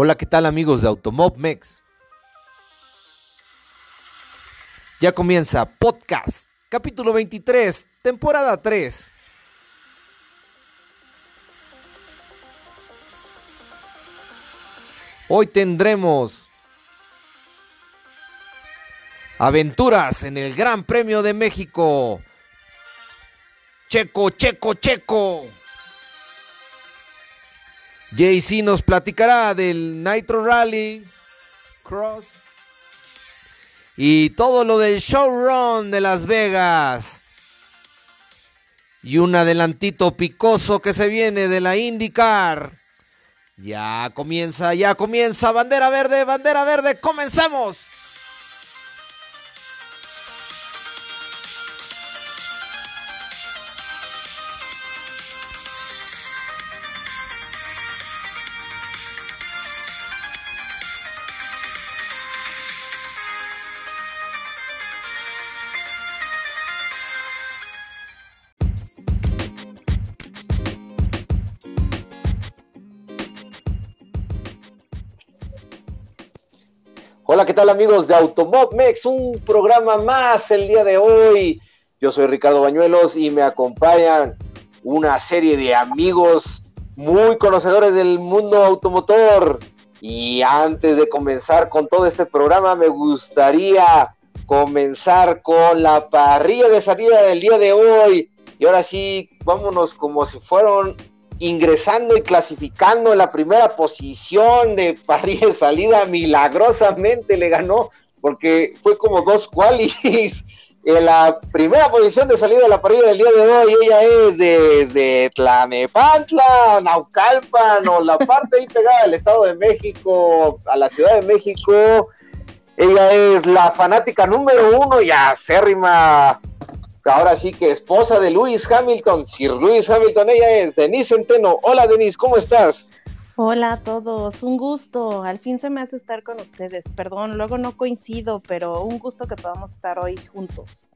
Hola, ¿qué tal amigos de Automob Mex? Ya comienza podcast, capítulo 23, temporada 3. Hoy tendremos aventuras en el Gran Premio de México. Checo, checo, checo. JC nos platicará del Nitro Rally Cross y todo lo del showrun de Las Vegas. Y un adelantito picoso que se viene de la IndyCar. Ya comienza, ya comienza. Bandera verde, bandera verde. Comenzamos. Hola, ¿qué tal amigos de Automob Mex? Un programa más el día de hoy. Yo soy Ricardo Bañuelos y me acompañan una serie de amigos muy conocedores del mundo automotor. Y antes de comenzar con todo este programa, me gustaría comenzar con la parrilla de salida del día de hoy. Y ahora sí, vámonos como si fueron ingresando y clasificando en la primera posición de parrilla de salida, milagrosamente le ganó, porque fue como dos qualis. En la primera posición de salida de la parrilla del día de hoy, ella es desde Tlanepantla, Naucalpan, o la parte ahí pegada del Estado de México, a la Ciudad de México. Ella es la fanática número uno y acérrima ahora sí que esposa de Luis Hamilton, Sir Luis Hamilton, ella es Denise Centeno. Hola Denise, ¿cómo estás? Hola a todos, un gusto. Al fin se me hace estar con ustedes. Perdón, luego no coincido, pero un gusto que podamos estar hoy juntos.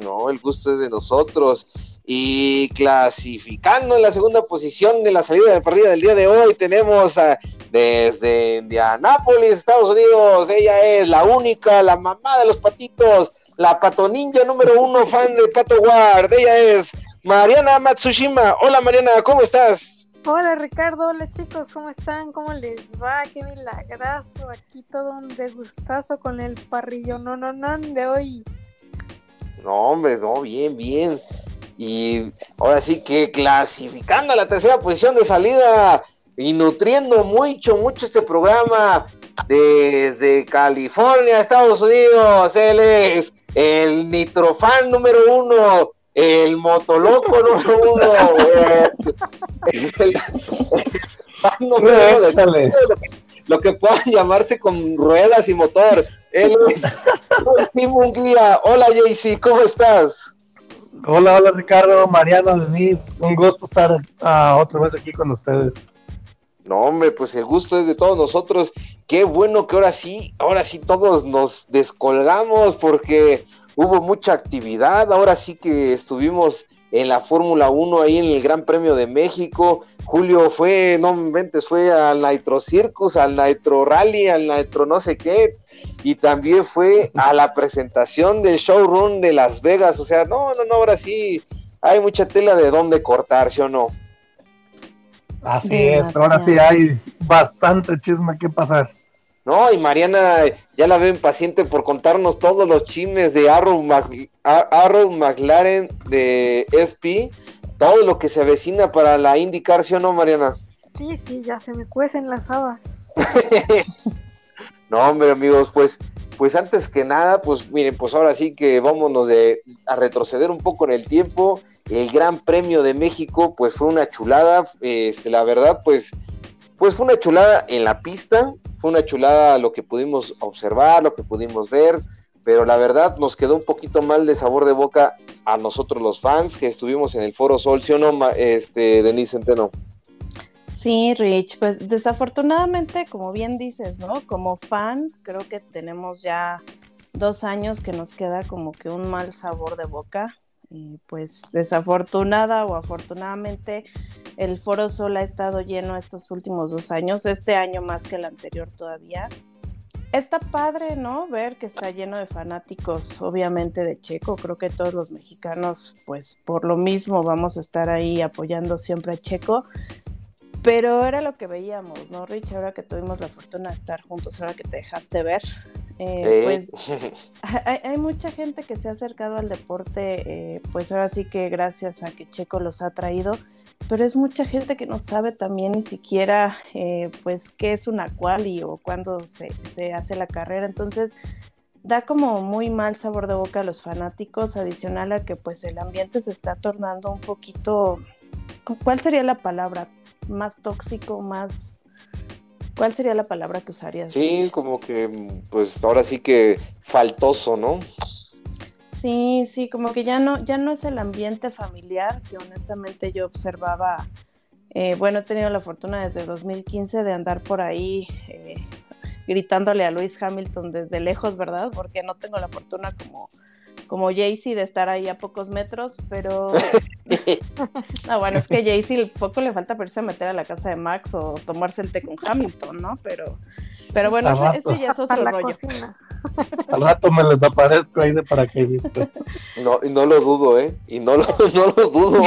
No, el gusto es de nosotros. Y clasificando en la segunda posición de la salida de la partida del día de hoy, tenemos a, desde Indianápolis, Estados Unidos. Ella es la única, la mamá de los patitos, la pato ninja número uno, fan de Pato Ward. Ella es Mariana Matsushima. Hola Mariana, ¿cómo estás? Hola Ricardo, hola chicos, ¿cómo están? ¿Cómo les va? Qué milagrazo, aquí todo un degustazo con el parrillo no no no de hoy. No, hombre, no, bien, bien. Y ahora sí que clasificando a la tercera posición de salida y nutriendo mucho, mucho este programa desde California, Estados Unidos. Él es el nitrofan número uno, el motoloco número uno, el, el, el fan número uno de- lo que pueda llamarse con ruedas y motor. Él es Tim Munguía. Hola JC, ¿cómo estás? Hola, hola Ricardo, Mariano, Denise, un gusto estar ah, otra vez aquí con ustedes. No, hombre, pues el gusto es de todos nosotros. Qué bueno que ahora sí, ahora sí todos nos descolgamos porque hubo mucha actividad. Ahora sí que estuvimos en la Fórmula 1 ahí en el Gran Premio de México. Julio fue, no me inventes, fue al Nitro Circus, al Nitro Rally, al Nitro no sé qué. Y también fue a la presentación del showroom de Las Vegas. O sea, no, no, no, ahora sí hay mucha tela de dónde cortar, ¿sí o no? Así es, ahora sí hay bastante chisme que pasar. No, y Mariana ya la veo impaciente por contarnos todos los chismes de Arrow, Mac- Arrow McLaren de SP, todo lo que se avecina para la IndyCar, ¿sí o no, Mariana? Sí, sí, ya se me cuecen las habas. No, hombre, amigos, pues, pues antes que nada, pues miren, pues ahora sí que vámonos de, a retroceder un poco en el tiempo. El Gran Premio de México, pues fue una chulada. Este, la verdad, pues, pues fue una chulada en la pista, fue una chulada lo que pudimos observar, lo que pudimos ver, pero la verdad nos quedó un poquito mal de sabor de boca a nosotros los fans que estuvimos en el Foro Sol, ¿sí o no, este, Denise Centeno? Sí, Rich, pues desafortunadamente, como bien dices, ¿no? Como fan, creo que tenemos ya dos años que nos queda como que un mal sabor de boca. Y pues desafortunada o afortunadamente el Foro Sol ha estado lleno estos últimos dos años, este año más que el anterior todavía. Está padre, ¿no? Ver que está lleno de fanáticos, obviamente de Checo. Creo que todos los mexicanos, pues por lo mismo vamos a estar ahí apoyando siempre a Checo. Pero era lo que veíamos, ¿no, Rich? Ahora que tuvimos la fortuna de estar juntos, ahora que te dejaste ver, eh, pues hay, mucha gente que se ha acercado al deporte, eh, pues ahora sí que gracias a que Checo los ha traído, pero es mucha gente que no sabe también ni siquiera eh, pues qué es una quali o cuándo se, se hace la carrera, entonces da como muy mal sabor de boca a los fanáticos, adicional a que pues el ambiente se está tornando un poquito, ¿cuál sería la palabra? Más tóxico, más ¿Cuál sería la palabra que usarías? Sí, como que, pues ahora sí que faltoso, ¿no? Sí, sí, como que ya no, ya no es el ambiente familiar que honestamente yo observaba. Eh, bueno, he tenido la fortuna desde 2015 de andar por ahí eh, gritándole a Luis Hamilton desde lejos, ¿verdad? Porque no tengo la fortuna como como Jaycee de estar ahí a pocos metros, pero no, bueno, es que Jaycee poco le falta para irse a meter a la casa de Max o tomarse el té con Hamilton, ¿no? Pero, pero bueno, ese, ya es otro rollo. Al rato me les aparezco ahí de paracaidista. No, y no lo dudo, ¿eh? Y no lo, no lo dudo.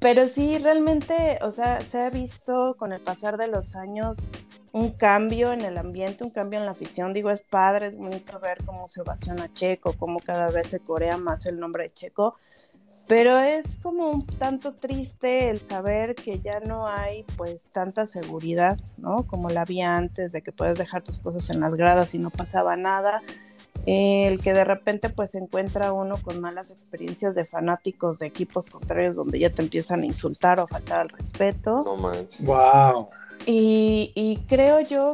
Pero sí, realmente, o sea, se ha visto con el pasar de los años un cambio en el ambiente, un cambio en la afición. Digo, es padre, es bonito ver cómo se ovaciona Checo, cómo cada vez se corea más el nombre de Checo, pero es como un tanto triste el saber que ya no hay pues tanta seguridad, ¿no? Como la había antes, de que puedes dejar tus cosas en las gradas y no pasaba nada el que de repente pues se encuentra uno con malas experiencias de fanáticos de equipos contrarios donde ya te empiezan a insultar o faltar al respeto. No manches. Wow. Y, y creo yo,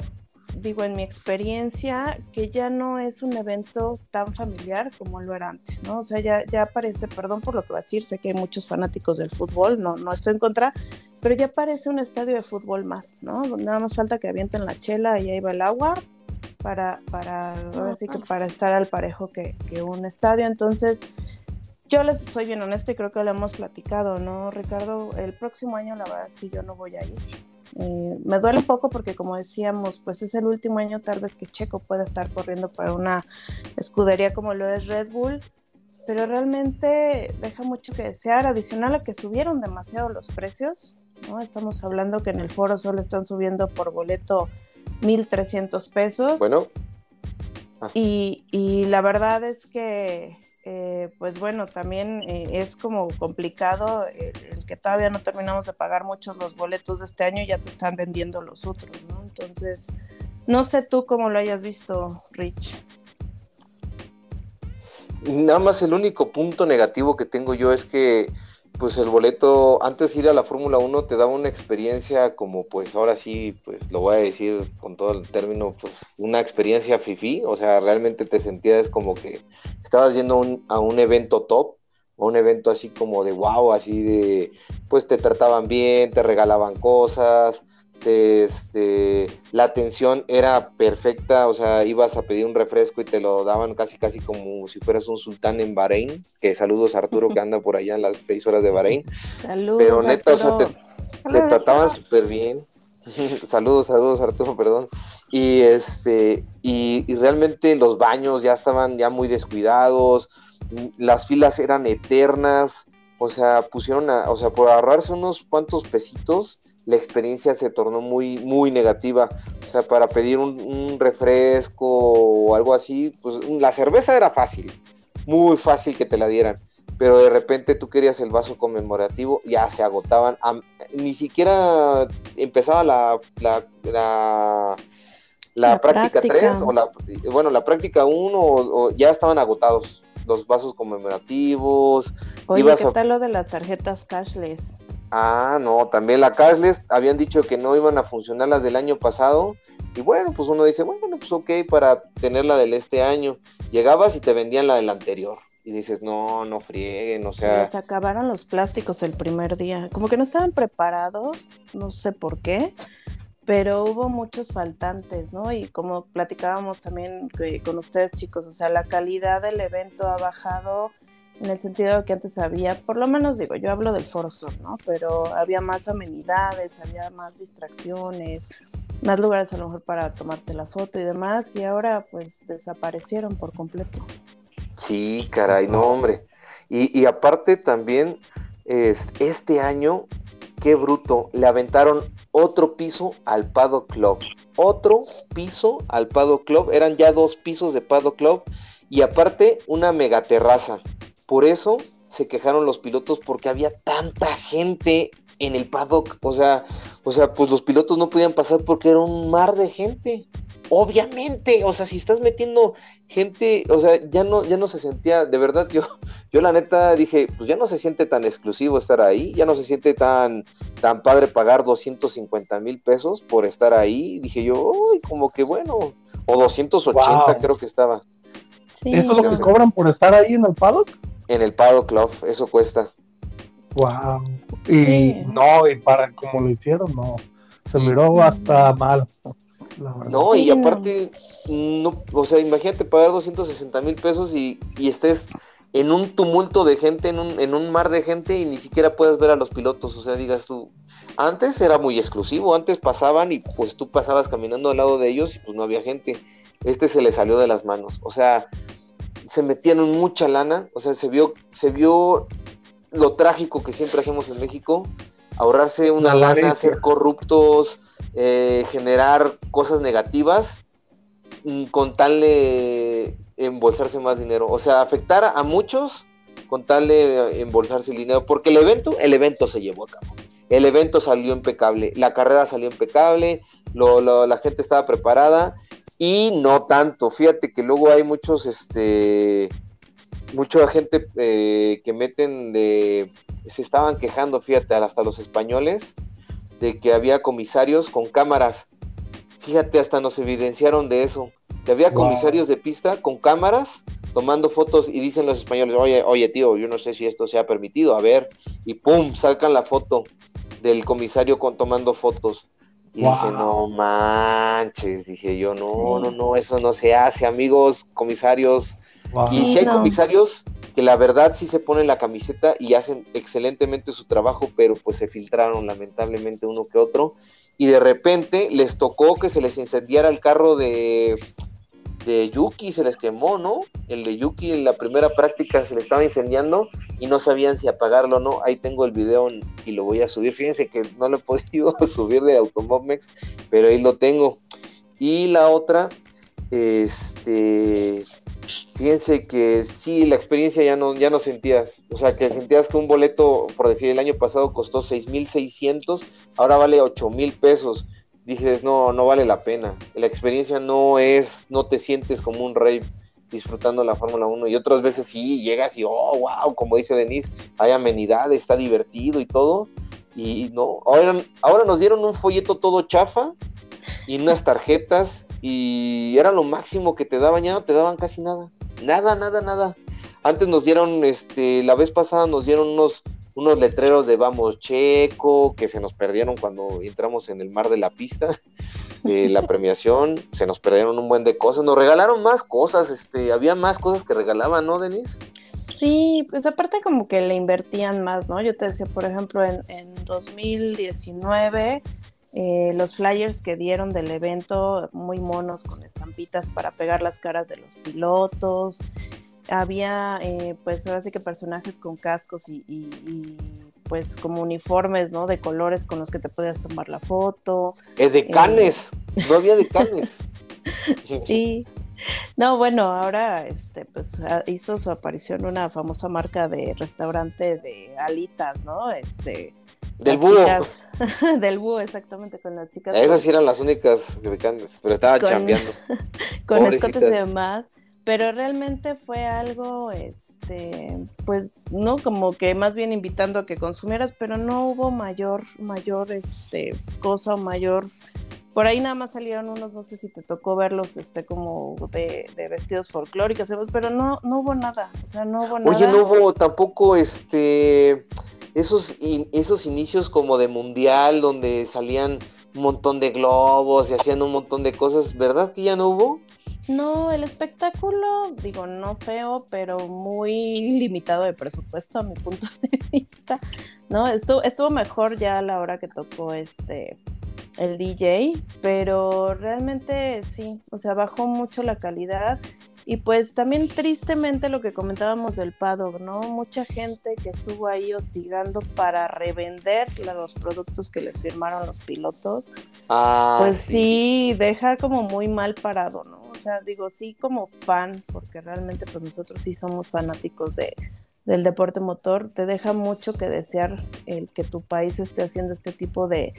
digo en mi experiencia, que ya no es un evento tan familiar como lo era antes, ¿no? O sea, ya, ya parece, perdón por lo que va a decir, sé que hay muchos fanáticos del fútbol, no, no estoy en contra, pero ya parece un estadio de fútbol más, ¿no? Nada más falta que avienten la chela y ahí va el agua, para, para, que pues. para estar al parejo que, un estadio. Entonces, yo les soy bien honesta y creo que lo hemos platicado, ¿no, Ricardo? El próximo año la verdad es que yo no voy a ir. Eh, me duele un poco porque como decíamos, pues es el último año tal vez que Checo pueda estar corriendo para una escudería como lo es Red Bull, pero realmente deja mucho que desear, adicional a que subieron demasiado los precios, ¿no? Estamos hablando que en el foro solo están subiendo por boleto 1.300 pesos. Bueno. Ah. Y, y, la verdad es que, eh, pues bueno, también eh, es como complicado el, que todavía no terminamos de pagar muchos los boletos de este año y ya te están vendiendo los otros, ¿no? Entonces, no sé tú cómo lo hayas visto, Rich. Nada más el único punto negativo que tengo yo es que pues el boleto, antes ir a la Fórmula 1 te daba una experiencia como pues ahora sí, pues lo voy a decir con todo el término, pues una experiencia fifi, o sea, realmente te sentías como que estabas yendo a un evento top, o un evento así como de wow, así de, pues te trataban bien, te regalaban cosas, este, la atención era perfecta, o sea, ibas a pedir un refresco y te lo daban casi casi como si fueras un sultán en Bahrein, que saludos a Arturo que anda por allá en las seis horas de Bahrein. Saludos, Pero neta, o sea, te, trataban súper bien. saludos, saludos Arturo, perdón. Y este, y, y, realmente los baños ya estaban ya muy descuidados, las filas eran eternas, o sea, pusieron a, o sea, por ahorrarse unos cuantos pesitos, la experiencia se tornó muy, muy negativa. O sea, para pedir un, refresco o algo así, pues la cerveza era fácil, muy fácil que te la dieran. Pero de repente tú querías el vaso conmemorativo, ya se agotaban. ni siquiera empezaba la, la, la, práctica 3 o la, bueno, la práctica 1 o, ya estaban agotados los vasos conmemorativos. Oye, ¿qué tal lo de las tarjetas cashless? Ah, no, también la cashless habían dicho que no iban a funcionar las del año pasado. Y bueno, pues uno dice, bueno, pues ok, para tener la del este año. Llegabas y te vendían la del anterior. Y dices, no, no frieguen, o sea. Se acabaron los plásticos el primer día. Como que no estaban preparados, no sé por qué, pero hubo muchos faltantes, ¿no? Y como platicábamos también con ustedes, chicos, o sea, la calidad del evento ha bajado en el sentido que antes había, por lo menos digo, yo hablo del Foro ¿no? Pero había más amenidades, había más distracciones, más lugares a lo mejor para tomarte la foto y demás, y ahora pues desaparecieron por completo. Sí, caray, no, hombre. Y, y aparte también, este año, qué bruto, le aventaron otro piso al Pado Club. Otro piso al Pado Club. Eran ya dos pisos de Pado Club. Y aparte, una megaterraza. Por eso se quejaron los pilotos porque había tanta gente en el paddock. O sea, o sea, pues los pilotos no podían pasar porque era un mar de gente. Obviamente, o sea, si estás metiendo gente, o sea, ya no, ya no se sentía, de verdad, yo, yo la neta dije, pues ya no se siente tan exclusivo estar ahí, ya no se siente tan, tan padre pagar 250 mil pesos por estar ahí. Dije yo, uy, como que bueno, o 280 creo que estaba. ¿Eso es lo que cobran por estar ahí en el paddock? En el paddock club, eso cuesta. Wow. Y no, y para como lo hicieron, no. Se miró hasta mal. No, y aparte, no, o sea, imagínate pagar 260 mil pesos y, y, estés en un tumulto de gente, en un, en un mar de gente y ni siquiera puedes ver a los pilotos. O sea, digas tú, antes era muy exclusivo, antes pasaban y pues tú pasabas caminando al lado de ellos y pues no había gente. Este se le salió de las manos. O sea, se metían en mucha lana, o sea, se vio, se vio lo trágico que siempre hacemos en México, ahorrarse una lana, ser corruptos, eh, generar cosas negativas mm, con tal de embolsarse más dinero. O sea, afectar a muchos con tal de embolsarse el dinero. Porque el evento, el evento se llevó a cabo. El evento salió impecable, la carrera salió impecable, la gente estaba preparada y no tanto. Fíjate que luego hay muchos, este, mucha gente eh, que meten de, se estaban quejando, fíjate, hasta los españoles, de que había comisarios con cámaras. Fíjate, hasta nos evidenciaron de eso. Que había comisarios de pista con cámaras tomando fotos y dicen los españoles, oye, oye tío, yo no sé si esto se ha permitido, a ver, y pum, sacan la foto del comisario con tomando fotos. Y dije, no manches, dije yo, no, no, no, eso no se hace, amigos comisarios. Y si hay comisarios que la verdad sí se ponen la camiseta y hacen excelentemente su trabajo, pero pues se filtraron lamentablemente uno que otro. Y de repente les tocó que se les incendiara el carro de, de Yuki se les quemó, ¿no? El de Yuki en la primera práctica se le estaba incendiando y no sabían si apagarlo o no. Ahí tengo el video y lo voy a subir. Fíjense que no lo he podido subir de Automobmex, pero ahí lo tengo. Y la otra, este, fíjense que sí, la experiencia ya no, ya no sentías. O sea, que sentías que un boleto, por decir, el año pasado costó 6,600, ahora vale 8,000 pesos dices, no, no vale la pena. La experiencia no es, no te sientes como un rey disfrutando la Fórmula 1 y otras veces sí, llegas y, oh, wow, como dice Denise, hay amenidad, está divertido y todo. Y no, ahora, ahora nos dieron un folleto todo chafa y unas tarjetas y era lo máximo que te daban, ya no te daban casi nada. Nada, nada, nada. Antes nos dieron, este, la vez pasada nos dieron unos unos letreros de vamos checo que se nos perdieron cuando entramos en el mar de la pista de la premiación, se nos perdieron un buen de cosas, nos regalaron más cosas, este, había más cosas que regalaban, ¿no, Denise? Sí, pues aparte como que le invertían más, ¿no? Yo te decía, por ejemplo, en, en 2019 eh, los flyers que dieron del evento, muy monos con estampitas para pegar las caras de los pilotos había eh, pues ahora sí que personajes con cascos y, pues como uniformes, ¿no? De colores con los que te podías tomar la foto. Eh, de canes, no había de canes. sí. No, bueno, ahora este, pues ah, hizo su aparición una famosa marca de restaurante de alitas, ¿no? Este, del búho. del búho, exactamente, con las chicas. Esas sí eran las únicas de canes, pero estaba chambeando. con escotes y demás pero realmente fue algo, este, pues, no, como que más bien invitando a que consumieras, pero no hubo mayor, mayor, este, cosa o mayor. Por ahí nada más salieron unos, no sé si te tocó verlos, este, como de, vestidos folclóricos, pero no, no hubo nada, o sea, no hubo nada. Oye, no hubo tampoco, este, esos, esos inicios como de mundial donde salían un montón de globos y hacían un montón de cosas, ¿verdad que ya no hubo? No, el espectáculo, digo, no feo, pero muy limitado de presupuesto a mi punto de vista. No, estuvo, estuvo mejor ya a la hora que tocó este el DJ, pero realmente sí, o sea, bajó mucho la calidad y pues también tristemente lo que comentábamos del paddock, ¿no? Mucha gente que estuvo ahí hostigando para revender los productos que les firmaron los pilotos. Ah, pues sí. deja como muy mal parado, ¿no? O sea, digo, sí como fan, porque realmente pues nosotros sí somos fanáticos de, del deporte motor, te deja mucho que desear el que tu país esté haciendo este tipo de,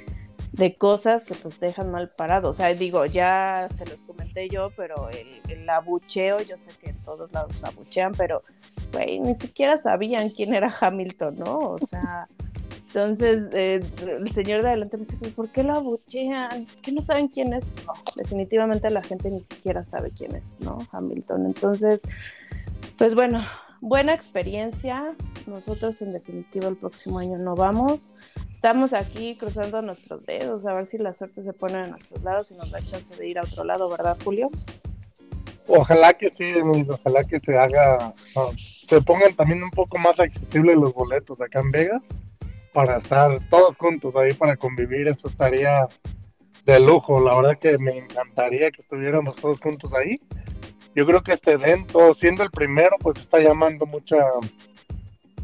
de cosas que pues dejan mal parado. O sea, digo, ya se los comenté yo, pero el, el abucheo, yo sé que en todos lados abuchean, pero, güey, ni siquiera sabían quién era Hamilton, ¿no? O sea, entonces eh, el señor de adelante me dice, ¿por qué lo abuchean? ¿Qué no saben quién es? No, definitivamente la gente ni siquiera sabe quién es, ¿no? Hamilton. Entonces, pues bueno, buena experiencia. Nosotros en definitiva el próximo año no vamos estamos aquí cruzando nuestros dedos a ver si la suerte se pone de nuestros lados y nos da chance de ir a otro lado, ¿verdad, Julio? Ojalá que sí, ojalá que se haga, se pongan también un poco más accesibles los boletos acá en Vegas para estar todos juntos ahí para convivir, eso estaría de lujo, la verdad que me encantaría que estuviéramos todos juntos ahí. Yo creo que este evento, siendo el primero, pues está llamando mucha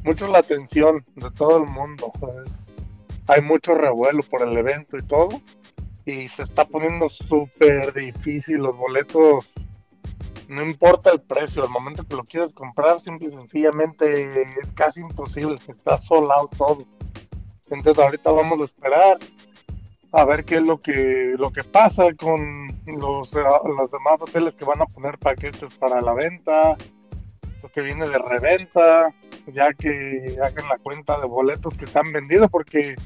mucho la atención de todo el mundo. Es, hay mucho revuelo por el evento y todo. Y se está poniendo súper difícil los boletos. No importa el precio, al momento que lo quieras comprar, simple y sencillamente es casi imposible, está solado todo. Entonces ahorita vamos a esperar a ver qué es lo que lo que pasa con los, los demás hoteles que van a poner paquetes para la venta, lo que viene de reventa, ya que hagan la cuenta de boletos que se han vendido, porque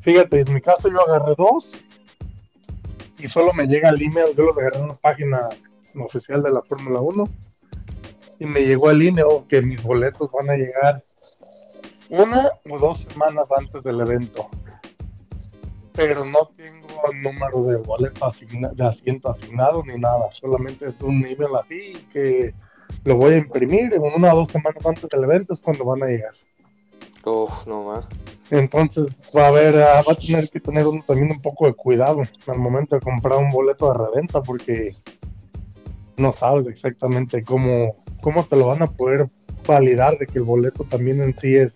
fíjate, en mi caso yo agarré dos y solo me llega el email, yo los agarré en una página oficial de la Fórmula 1 y me llegó el email que mis boletos van a llegar una o dos semanas antes del evento. Pero no tengo número de boleto de asiento asignado ni nada, solamente es un email así que lo voy a imprimir en una o dos semanas antes del evento es cuando van a llegar. Uf, no más. Entonces va a haber, ah, va a tener que tener también un poco de cuidado al momento de comprar un boleto de reventa porque no sabes exactamente cómo, cómo te lo van a poder validar de que el boleto también en sí es,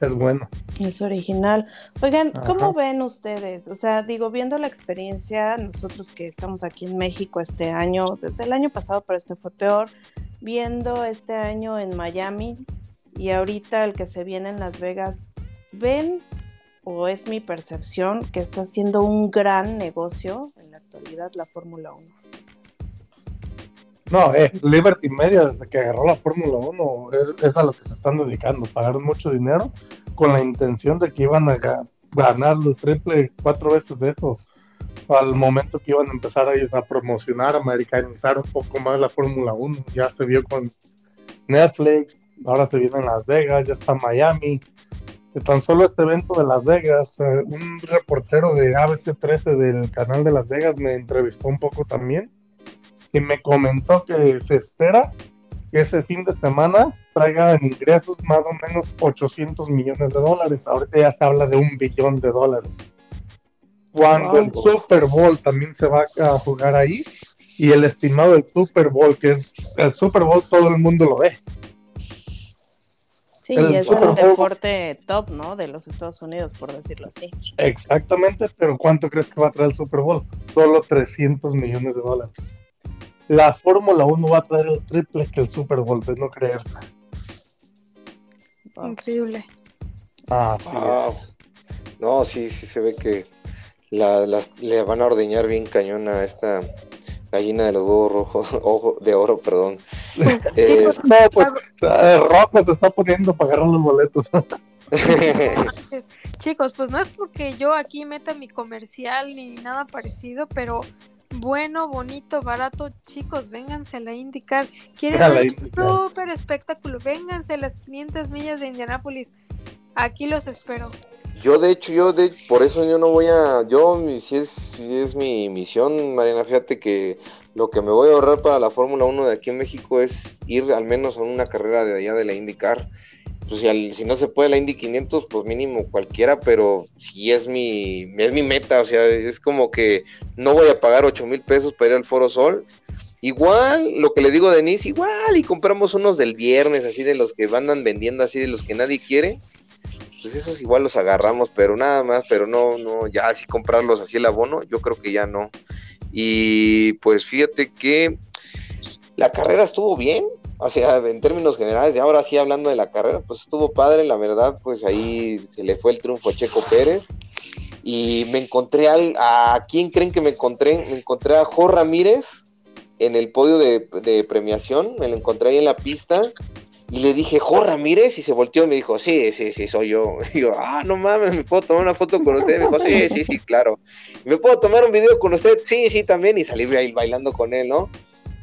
es bueno. Es original. Oigan, ¿cómo ven ustedes? O sea, digo, viendo la experiencia, nosotros que estamos aquí en México este año, desde el año pasado, pero este fue peor, viendo este año en Miami y ahorita el que se viene en Las Vegas, ¿ven o es mi percepción que está haciendo un gran negocio en la actualidad la Fórmula 1? No, eh, Liberty Media, desde que agarró la Fórmula 1, es, a lo que se están dedicando, pagar mucho dinero con la intención de que iban a ganar los triple cuatro veces de esos al momento que iban a empezar a, a promocionar, americanizar un poco más la Fórmula 1. Ya se vio con Netflix, ahora se viene en Las Vegas, ya está Miami. Tan solo este evento de Las Vegas, eh, un reportero de ABC 13 del canal de Las Vegas me entrevistó un poco también y me comentó que se espera que ese fin de semana traiga en ingresos más o menos 800 millones de dólares. Ahorita ya se habla de un billón de dólares. Cuando el Super Bowl también se va a jugar ahí y el estimado del Super Bowl, que es el Super Bowl, todo el mundo lo ve. Sí, es el deporte top, ¿no? De los Estados Unidos, por decirlo así. Exactamente, pero ¿cuánto crees que va a traer el Super Bowl? Solo 300 millones de dólares. La Fórmula 1 va a traer el triple que el Super Bowl, de no creerse. Increíble. Ah, No, sí, sí se ve que la, le van a ordeñar bien cañón a esta gallina de los huevos rojos, ojo, de oro, perdón. eh, no, pues eh, rojo te está poniendo para agarrar los boletos. Chicos, pues no es porque yo aquí meta mi comercial ni nada parecido, pero bueno, bonito, barato, chicos, vénganse a la indicar. Quieren un súper espectáculo, vénganse a las 500 millas de Indianápolis. Aquí los espero. Yo, de hecho, yo, de, por eso yo no voy a, yo, si es, si es mi misión, Mariana, fíjate que lo que me voy a ahorrar para la Fórmula 1 de aquí en México es ir al menos a una carrera de allá de la IndyCar. Pues si, si no se puede la Indy 500, pues mínimo cualquiera, pero si es mi, es mi meta, o sea, es como que no voy a pagar 8 mil pesos para ir al Foro Sol. Igual, lo que le digo a Denise, igual, y compramos unos del viernes, así de los que andan vendiendo, así de los que nadie quiere, pues esos igual los agarramos, pero nada más, pero no, no, ya así comprarlos así el abono, yo creo que ya no. Y pues fíjate que la carrera estuvo bien, o sea, en términos generales, y ahora sí hablando de la carrera, pues estuvo padre, la verdad, pues ahí se le fue el triunfo a Checo Pérez. Y me encontré al, a, quién creen que me encontré? Me encontré a Jo Ramírez en el podio de, de premiación, me lo encontré ahí en la pista y le dije, Jo Ramírez, y se volteó y me dijo, sí, sí, sí, soy yo. Y yo, ah, no mames, ¿me puedo tomar una foto con usted? Me dijo, sí, sí, sí, claro. ¿Me puedo tomar un video con usted? Sí, sí, también. Y salí ahí bailando con él, ¿no?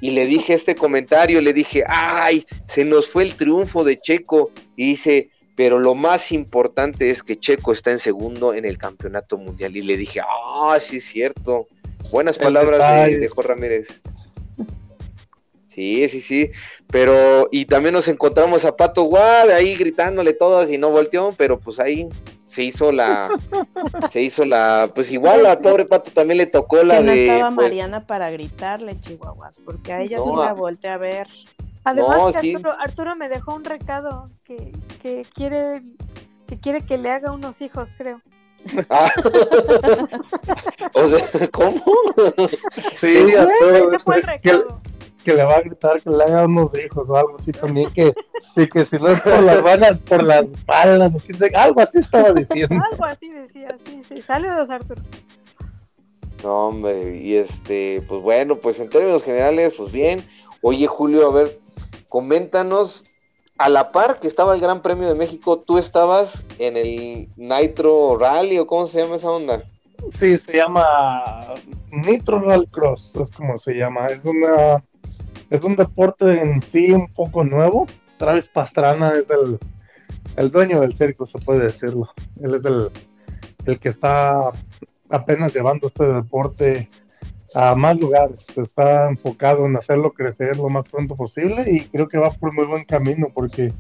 Y le dije este comentario, le dije, ay, se nos fue el triunfo de Checo. Y dice, pero lo más importante es que Checo está en segundo en el campeonato mundial. Y le dije, ah, sí, es cierto. Buenas palabras de, de Jo Ramírez. Sí, sí, sí. Pero, y también nos encontramos a Pato Guad ahí gritándole todas y no volteó, pero pues ahí se hizo la, se hizo la, pues igual a pobre Pato también le tocó la no de. estaba pues, Mariana para gritarle, Chihuahuas, porque a ella No, sí la volteé a ver. Además, No, que sí. Arturo, Arturo me dejó un recado que, que quiere que quiere que le haga unos hijos, creo. ah. o sea, ¿cómo? Sí, a todo, Ese fue el que, recado. que le va a gritar que le haga unos hijos o algo así también, que, y que si no es por las vanas, por las balas, algo así estaba diciendo. Algo así decía, sí, sí. Saludos, Arturo. No, hombre, y este, pues bueno, pues en términos generales, pues bien. Oye, Julio, a ver, coméntanos, a la par que estaba el Gran Premio de México, tú estabas en el Nitro Rally, o cómo se llama esa onda. Sí, se llama Nitro Rally Cross, es como se llama. Es una es un deporte en sí un poco nuevo. Travis Pastrana es el, dueño del circo, se puede decirlo. Él es el, el que está apenas llevando este deporte a más lugares. Está enfocado en hacerlo crecer lo más pronto posible y creo que va por muy buen camino porque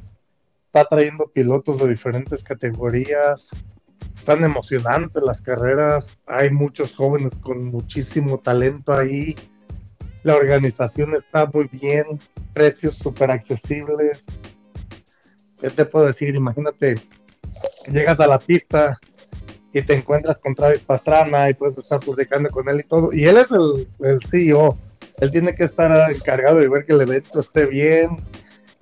está trayendo pilotos de diferentes categorías, están emocionantes las carreras, hay muchos jóvenes con muchísimo talento ahí, la organización está muy bien, precios súper accesibles. ¿Qué te puedo decir? Imagínate, llegas a la pista y te encuentras con Travis Pastrana y puedes estar platicando con él y todo, y él es el, el CEO, él tiene que estar encargado de ver que el evento esté bien,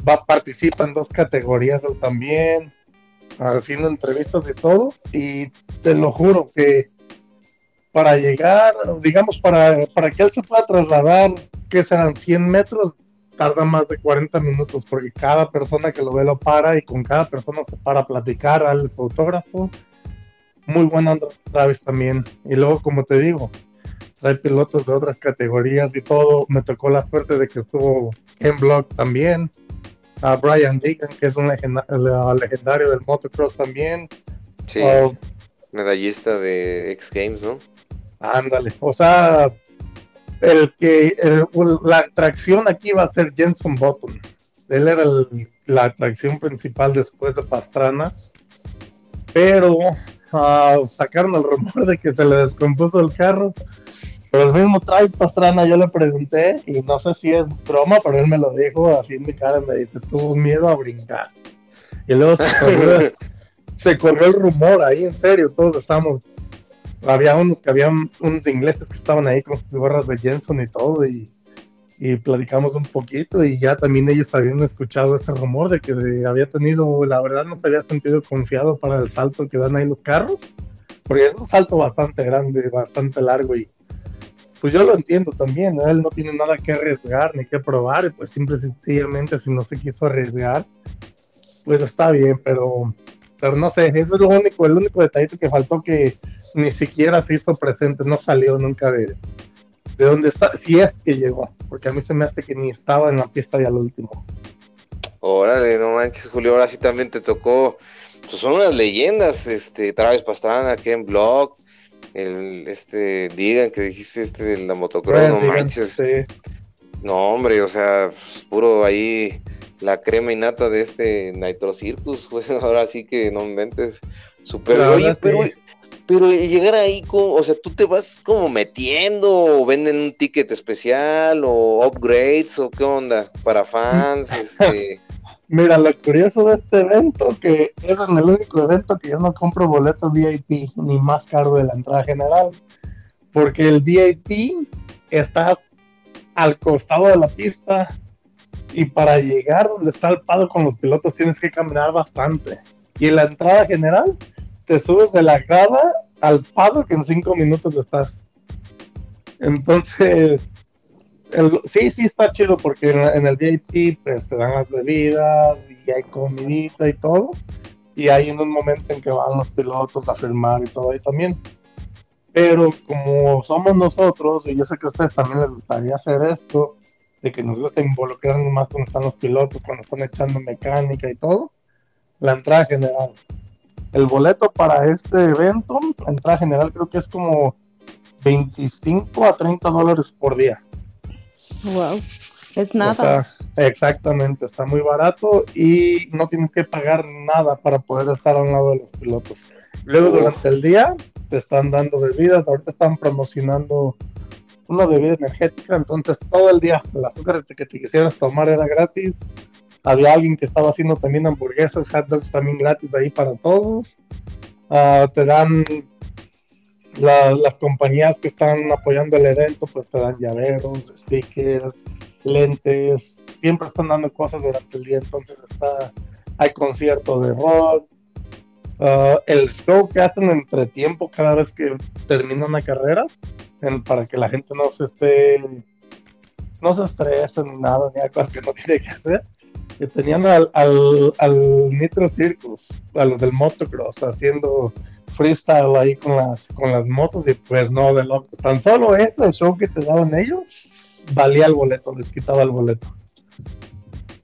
va participa en dos categorías él también, haciendo entrevistas y todo, y te lo juro que para llegar, digamos, para, para que él se pueda trasladar, que serán 100 metros, tarda más de 40 minutos, porque cada persona que lo ve lo para y con cada persona se para a platicar, al fotógrafo. Muy buena onda Travis también. Y luego, como te digo, trae pilotos de otras categorías y todo. Me tocó la suerte de que estuvo Ken Block también a Brian Deegan, que es un legenda- legendario del motocross también. Sí, Oh, medallista de X Games, ¿no? ándale, o sea, el que el- la atracción aquí va a ser Jenson Button. Él era el- la atracción principal después de Pastrana, pero ah, sacaron el rumor de que se le descompuso el carro. Pero el mismo Travis Pastrana, yo le pregunté, y no sé si es broma, pero él me lo dijo así en mi cara, me dice, tuvo miedo a brincar. Y luego se corrió, se corrió el rumor ahí, en serio, todos estamos, había unos que habían, unos ingleses que estaban ahí con sus gorras de Jenson y todo, y, platicamos un poquito, y ya también ellos habían escuchado ese rumor de que había tenido, la verdad no se había sentido confiado para el salto que dan ahí los carros, porque es un salto bastante grande, bastante largo, y pues yo lo entiendo también, él no tiene nada que arriesgar ni que probar, y pues simple y sencillamente si no se quiso arriesgar, pues está bien, pero, pero no sé, eso es lo único, el único detallito que faltó que ni siquiera se hizo presente, no salió nunca de, de donde está, si es que llegó, porque a mí se me hace que ni estaba en la pista ya al último. Órale, no manches, Julio, ahora sí también te tocó pues son unas leyendas, este, Travis Pastrana, Ken Block, el, este, digan que dijiste este de la motocross, no manches. No, hombre, o sea, pues, puro ahí la crema y nata de este Nitro Circus, pues ahora sí que no inventes. Super, oye, pero, pero llegar ahí, como, o sea, tú te vas como metiendo, o venden un ticket especial, o upgrades, o qué onda, para fans, este. Mira, lo curioso de este evento, que es el único evento que yo no compro boleto VIP, ni más caro de la entrada general, porque el VIP está al costado de la pista, y para llegar donde está el pado con los pilotos tienes que caminar bastante. Y en la entrada general te subes de la grada al pado que en cinco minutos estás. Entonces, sí, sí está chido porque en, el VIP pues, te dan las bebidas y hay comidita y todo. Y hay en un momento en que van los pilotos a firmar y todo ahí también. Pero como somos nosotros, y yo sé que a ustedes también les gustaría hacer esto, de que nos gusta involucrarnos más cuando están los pilotos, cuando están echando mecánica y todo, la entrada general. El boleto para este evento, la entrada general creo que es como 25 a 30 dólares por día. Wow, es nada. exactamente, está muy barato y no tienes que pagar nada para poder estar a un lado de los pilotos. Luego durante el día te están dando bebidas, ahorita están promocionando una bebida energética, entonces todo el día el azúcar que te quisieras tomar era gratis. Había alguien que estaba haciendo también hamburguesas, hot dogs también gratis ahí para todos. Ah, te dan las compañías que están apoyando el evento, pues te dan llaveros, stickers, lentes, siempre están dando cosas durante el día, entonces está, hay concierto de rock, ah, el show que hacen entre tiempo cada vez que termina una carrera, para que la gente no se esté, no se estrese ni nada, ni cosas que no tiene que hacer. Que tenían al, al, Nitro Circus, a los del motocross, haciendo freestyle ahí con las, con las motos y pues no, de locos. Tan solo ese show que te daban ellos, valía el boleto, les quitaba el boleto.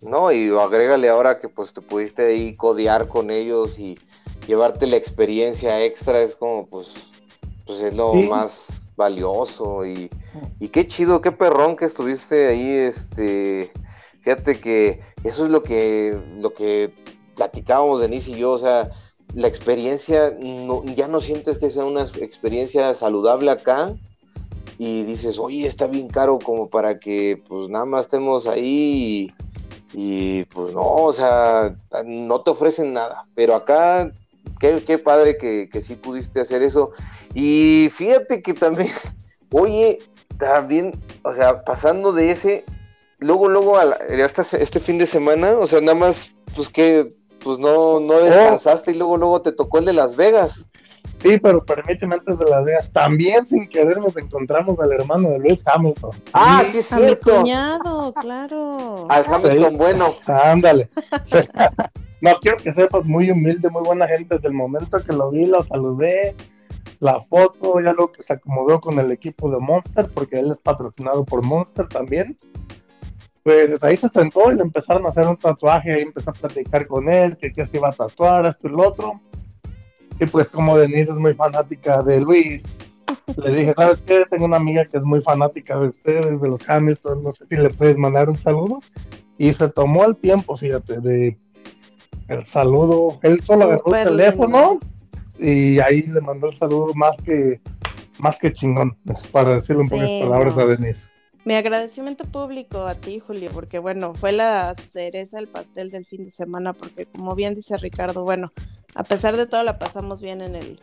No, y agrégale ahora que pues te pudiste ahí codear con ellos y llevarte la experiencia extra, es como pues, pues es lo más valioso y, qué chido, qué perrón que estuviste ahí, este, fíjate que eso es lo que, lo que platicábamos Denise y yo, o sea, la experiencia, ya no sientes que sea una experiencia saludable acá y dices, oye, está bien caro como para que pues nada más estemos ahí y, pues no, o sea, no te ofrecen nada, pero acá, qué, qué padre que, que sí pudiste hacer eso. Y fíjate que también, oye, también, o sea, pasando de ese, luego, luego, hasta este fin de semana, o sea, nada más, pues que, pues no, no oh. descansaste y luego, luego te tocó el de Las Vegas. Sí, pero permíteme antes de Las Vegas, también sin querer nos encontramos al hermano de Luis Hamilton. Ah, sí, es cierto. Al cuñado, claro. Al Hamilton bueno. Ándale. no, quiero que sepas, muy humilde, muy buena gente. Desde el momento que lo vi, lo saludé la foto, ya lo que se acomodó con el equipo de Monster, porque él es patrocinado por Monster también. Pues ahí se sentó y le empezaron a hacer un tatuaje, ahí empezó a platicar con él, que qué se iba a tatuar, esto y lo otro. Y pues como Denise es muy fanática de Luis, le dije, ¿sabes qué? Tengo una amiga que es muy fanática de ustedes, de los Hamilton, no sé si le puedes mandar un saludo. Y se tomó el tiempo, fíjate, de el saludo. Él solo agarró el teléfono y ahí le mandó el saludo más que más que chingón, para decirle un pocas palabras a Denise. Mi agradecimiento público a ti, Julio, porque bueno, fue la cereza del pastel del fin de semana, porque como bien dice Ricardo, bueno, a pesar de todo la pasamos bien en el,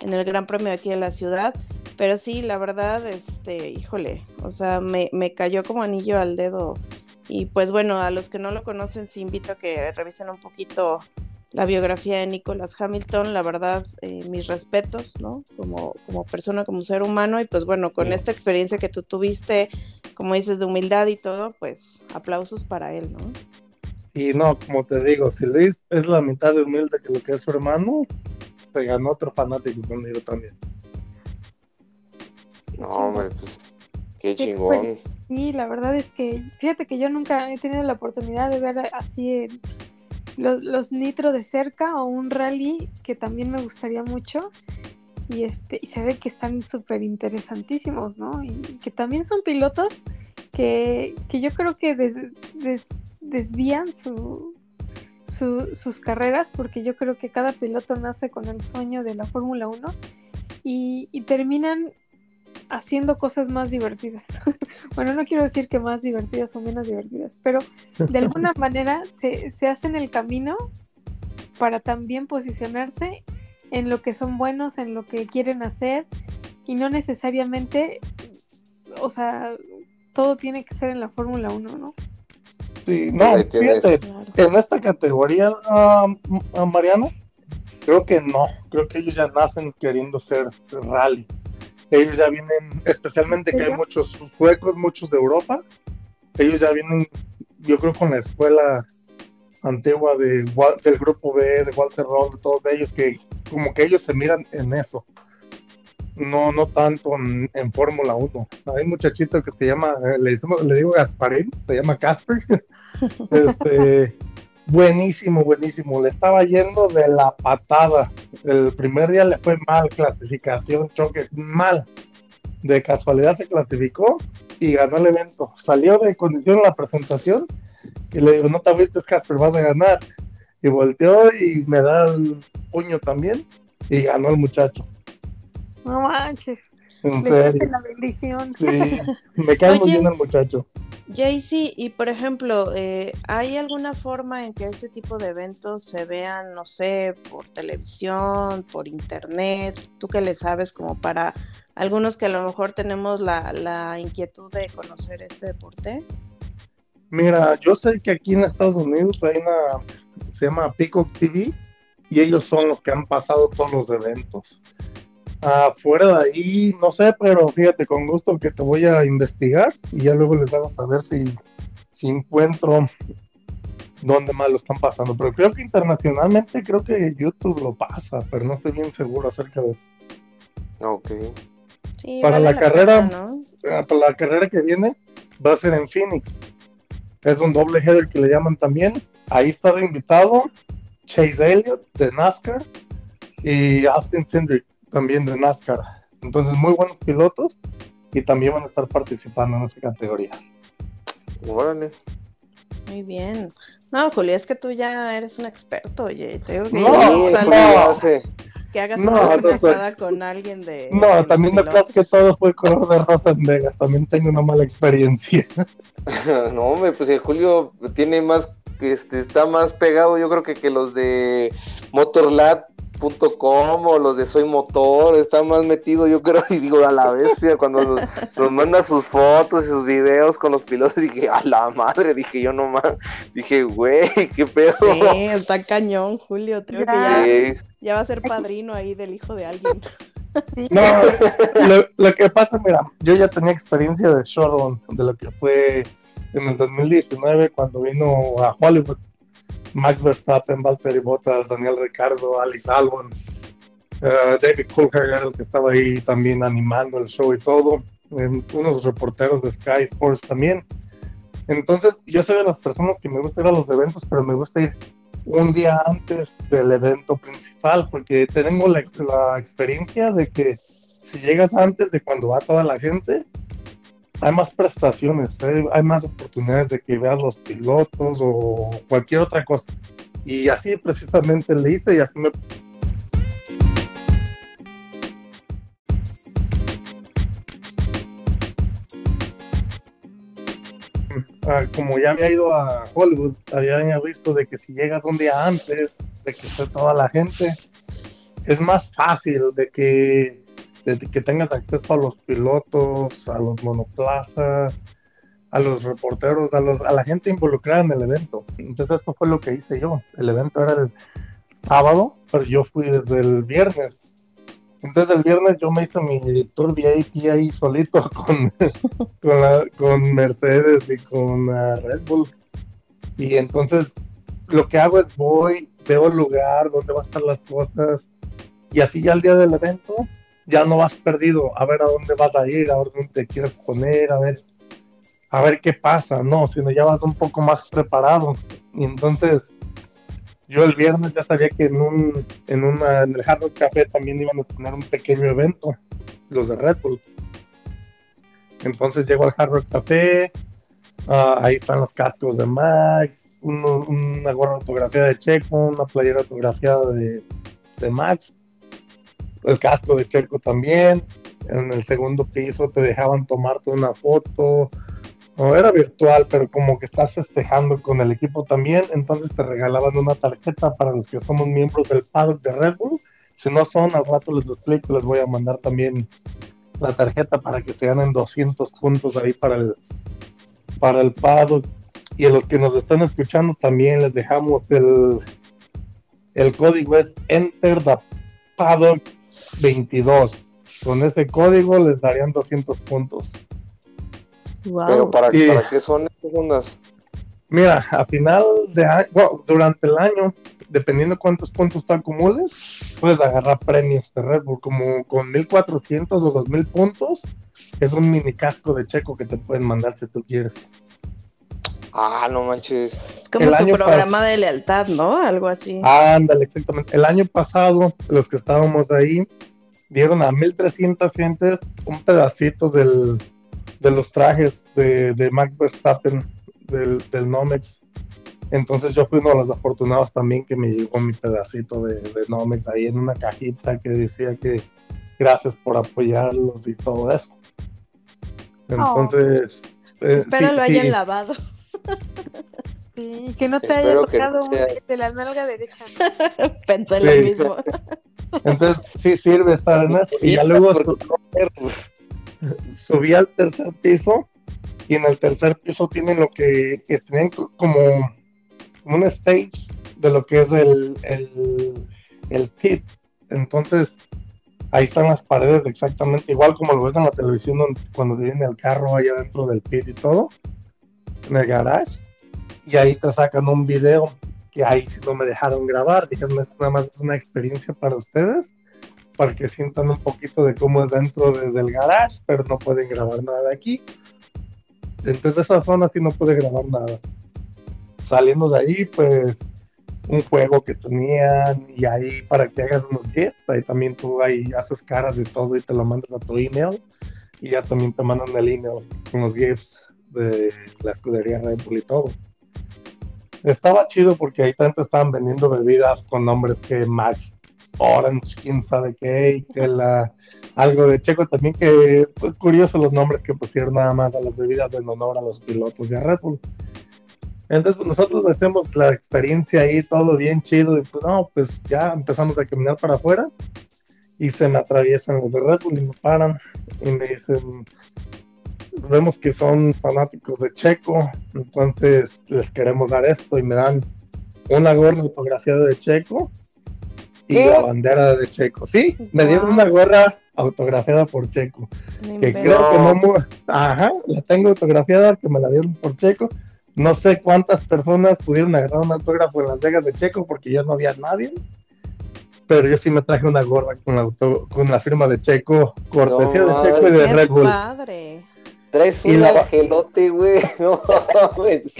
en el Gran Premio aquí en la ciudad, pero sí, la verdad, este, híjole, o sea, me, me cayó como anillo al dedo. Y pues bueno, a los que no lo conocen, sí invito a que revisen un poquito la biografía de Nicholas Hamilton, la verdad, eh, mis respetos, ¿no? Como, como persona, como ser humano, y pues bueno, con esta experiencia que tú tuviste, como dices, de humildad y todo, pues aplausos para él, ¿no? Y no, como te digo, si Luis es la mitad de humilde que lo que es su hermano, se ganó otro fanático conmigo también. No, hombre, pues qué chingón. Sí, la verdad es que, fíjate que yo nunca he tenido la oportunidad de ver así los, los nitro de cerca o un rally que también me gustaría mucho. Y, este, y se ve que están súper interesantísimos, ¿no? Y, que también son pilotos que, que yo creo que des- des- desvían su, su- sus carreras porque yo creo que cada piloto nace con el sueño de la Fórmula 1 y, y terminan haciendo cosas más divertidas. bueno, no quiero decir que más divertidas o menos divertidas, pero de alguna manera se, se hacen el camino para también posicionarse en lo que son buenos, en lo que quieren hacer y no necesariamente, o sea, todo tiene que ser en la Fórmula 1, ¿no? Sí, no, fíjate, Claro. en esta categoría, ah, Mariano, creo que no, creo que ellos ya nacen queriendo ser rally. Ellos ya vienen, especialmente que hay muchos suecos, muchos de Europa, ellos ya vienen, yo creo, con la escuela antigua de, del grupo B, de Walter Roll, de todos ellos, que como que ellos se miran en eso. No, no tanto en, en Fórmula 1. Hay un muchachito que se llama, eh, le, le digo Gasparín, se llama Casper. este, buenísimo, buenísimo. Le estaba yendo de la patada. El primer día le fue mal, clasificación, choque, mal. De casualidad se clasificó y ganó el evento. Salió de condición en la presentación y le digo, no te agüites, Casper, vas a ganar. Y volteó y me da el puño también y ganó el muchacho. No manches, En le serio. la bendición. Sí, me cae muy bien el muchacho. Jaycee, y por ejemplo, eh, ¿hay alguna forma en que este tipo de eventos se vean, no sé, por televisión, por internet? ¿Tú que le sabes como para algunos que a lo mejor tenemos la, la inquietud de conocer este deporte? Mira, yo sé que aquí en Estados Unidos hay una, se llama Peacock TV, y ellos son los que han pasado todos los eventos. Afuera de ahí, no sé, pero fíjate, con gusto que te voy a investigar y ya luego les vamos a ver si, si encuentro dónde más lo están pasando. Pero creo que internacionalmente, creo que YouTube lo pasa, pero no estoy bien seguro acerca de eso. Ok. Sí, Para vale la carrera, pena, ¿no? Ah, para la carrera que viene va a ser en Phoenix. Es un doble header que le llaman también. Ahí está de invitado Chase Elliott de NASCAR y Austin Cindric también de NASCAR. Entonces, muy buenos pilotos y también van a estar participando en esta categoría. Órale. Muy bien. No, Julio, es que tú ya eres un experto, oye. Te digo que No, Sí, no. sé. que hagas No, una no casada con alguien de. No, también no creas que todo fue color de rosa en Vegas. También tengo una mala experiencia. No, hombre, pues el Julio tiene más, este, está más pegado, yo creo que, que los de motorlat.com o los de Soy Motor, está más metido, yo creo, y digo, a la bestia, cuando nos, nos manda sus fotos y sus videos con los pilotos, dije, a la madre, dije yo nomás, dije, güey, qué pedo. Sí, está cañón, Julio. Creo que ya, Sí. ya va a ser padrino ahí del hijo de alguien. Sí. No, lo, lo que pasa, mira, yo ya tenía experiencia de showdown, de lo que fue en el 2019 cuando vino a Hollywood. Max Verstappen, Valtteri Bottas, Daniel Ricardo, Alex Albon, eh, David Coulthard que estaba ahí también animando el show y todo, unos reporteros de Sky Sports también. Entonces, yo soy de las personas que me gusta ir a los eventos, pero me gusta ir un día antes del evento principal, porque tengo la, la experiencia de que si llegas antes de cuando va toda la gente, hay más prestaciones, hay más oportunidades de que veas los pilotos o cualquier otra cosa. Y así precisamente le hice y así me... Ah, como ya había ido a Hollywood, había visto de que si llegas un día antes de que esté toda la gente, es más fácil de que, de que tengas acceso a los pilotos, a los monoplazas, a los reporteros, a, los, a la gente involucrada en el evento. Entonces esto fue lo que hice yo. El evento era el sábado, pero yo fui desde el viernes. Entonces el viernes yo me hice mi tour VIP ahí solito con, con, la- con Mercedes y con ah, Red Bull. Y entonces lo que hago es voy, veo el lugar donde van a estar las cosas y así ya el día del evento ya no vas perdido a ver a dónde vas a ir, a ver dónde te quieres poner, a ver a ver qué pasa, no, sino ya vas un poco más preparado. Y entonces yo el viernes ya sabía que en un en una en el Hard Rock Café también iban a tener un pequeño evento, los de Red Bull. Entonces llego al Hard Rock Café, ah, ahí están los cascos de Max, una gorra autografiada de Checo, una playera autografiada de, de Max, el casco de Checo también. En el segundo piso te dejaban tomarte una foto, no era virtual, pero como que estás festejando con el equipo también, entonces te regalaban una tarjeta para los que somos miembros del paddock de Red Bull. Si no son, al rato les explico, les voy a mandar también la tarjeta para que se ganen 200 puntos ahí para el, para el paddock. Y a los que nos están escuchando también les dejamos el, el código es Enter the Paddock 22. Con ese código les darían 200 puntos. Wow. Pero ¿para, Sí. ¿para qué son estas ondas? Mira, a final de año, bueno, durante el año, dependiendo cuántos puntos tú acumules, puedes agarrar premios de Red Bull, como con 1400 o 2000 puntos, es un mini casco de checo que te pueden mandar si tú quieres. Ah, no manches. es como el su programa de lealtad, ¿no? Algo así. Ándale, exactamente. El año pasado, los que estábamos ahí, dieron a 1300 gentes un pedacito del, de los trajes de, de Max Verstappen, del, del Nomex. Entonces yo fui uno de los afortunados también que me llegó mi pedacito de, de Nomex ahí en una cajita que decía que gracias por apoyarlos y todo eso. Entonces... eh, Espero sí, lo sí. hayan lavado. Sí, y que no te Espero haya no tocado un sea. de la nalga derecha. Pensé Sí. lo mismo. Entonces sí sirve estar en eso. Y ya luego subí al tercer piso y en el tercer piso tienen lo que, que tienen co- como, un stage de lo que es el, el, el pit. Entonces ahí están las paredes exactamente igual como lo ves en la televisión donde- cuando viene el carro allá dentro del pit y todo, en el garage. Y ahí te sacan un video que ahí sí no me dejaron grabar. Dijeron, es nada más una experiencia para ustedes para que sientan un poquito de cómo es dentro de- del garage, pero no pueden grabar nada de aquí. Entonces esa zona sí no puede grabar nada. Saliendo de ahí, pues un juego que tenían y ahí para que hagas unos GIFs, ahí también tú ahí haces caras de todo y te lo mandas a tu email y ya también te mandan el email con los GIFs de la escudería Red Bull y todo. Estaba chido porque ahí tanto estaban vendiendo bebidas con nombres que Max Orange, quién sabe qué, y que la algo de Checo también que pues, curioso los nombres que pusieron nada más a las bebidas en honor a los pilotos de Red Bull. Entonces pues, nosotros hacemos la experiencia ahí, todo bien chido, y pues no, pues ya empezamos a caminar para afuera y se me atraviesan los de Red Bull y me paran y me dicen, vemos que son fanáticos de Checo, entonces les queremos dar esto y me dan una gorra autografiada de Checo y ¿Qué? la bandera de Checo. Sí, me dieron una gorra autografiada por Checo, que creo que no mu- ajá, la tengo autografiada que me la dieron por Checo. No sé cuántas personas pudieron agarrar un autógrafo en Las Vegas de Checo porque ya no había nadie. Pero yo sí me traje una gorra con la, auto- con la firma de Checo, cortesía No, de Checo y de Red Bull. padre. Traes Y un la- angelote, güey. No mames.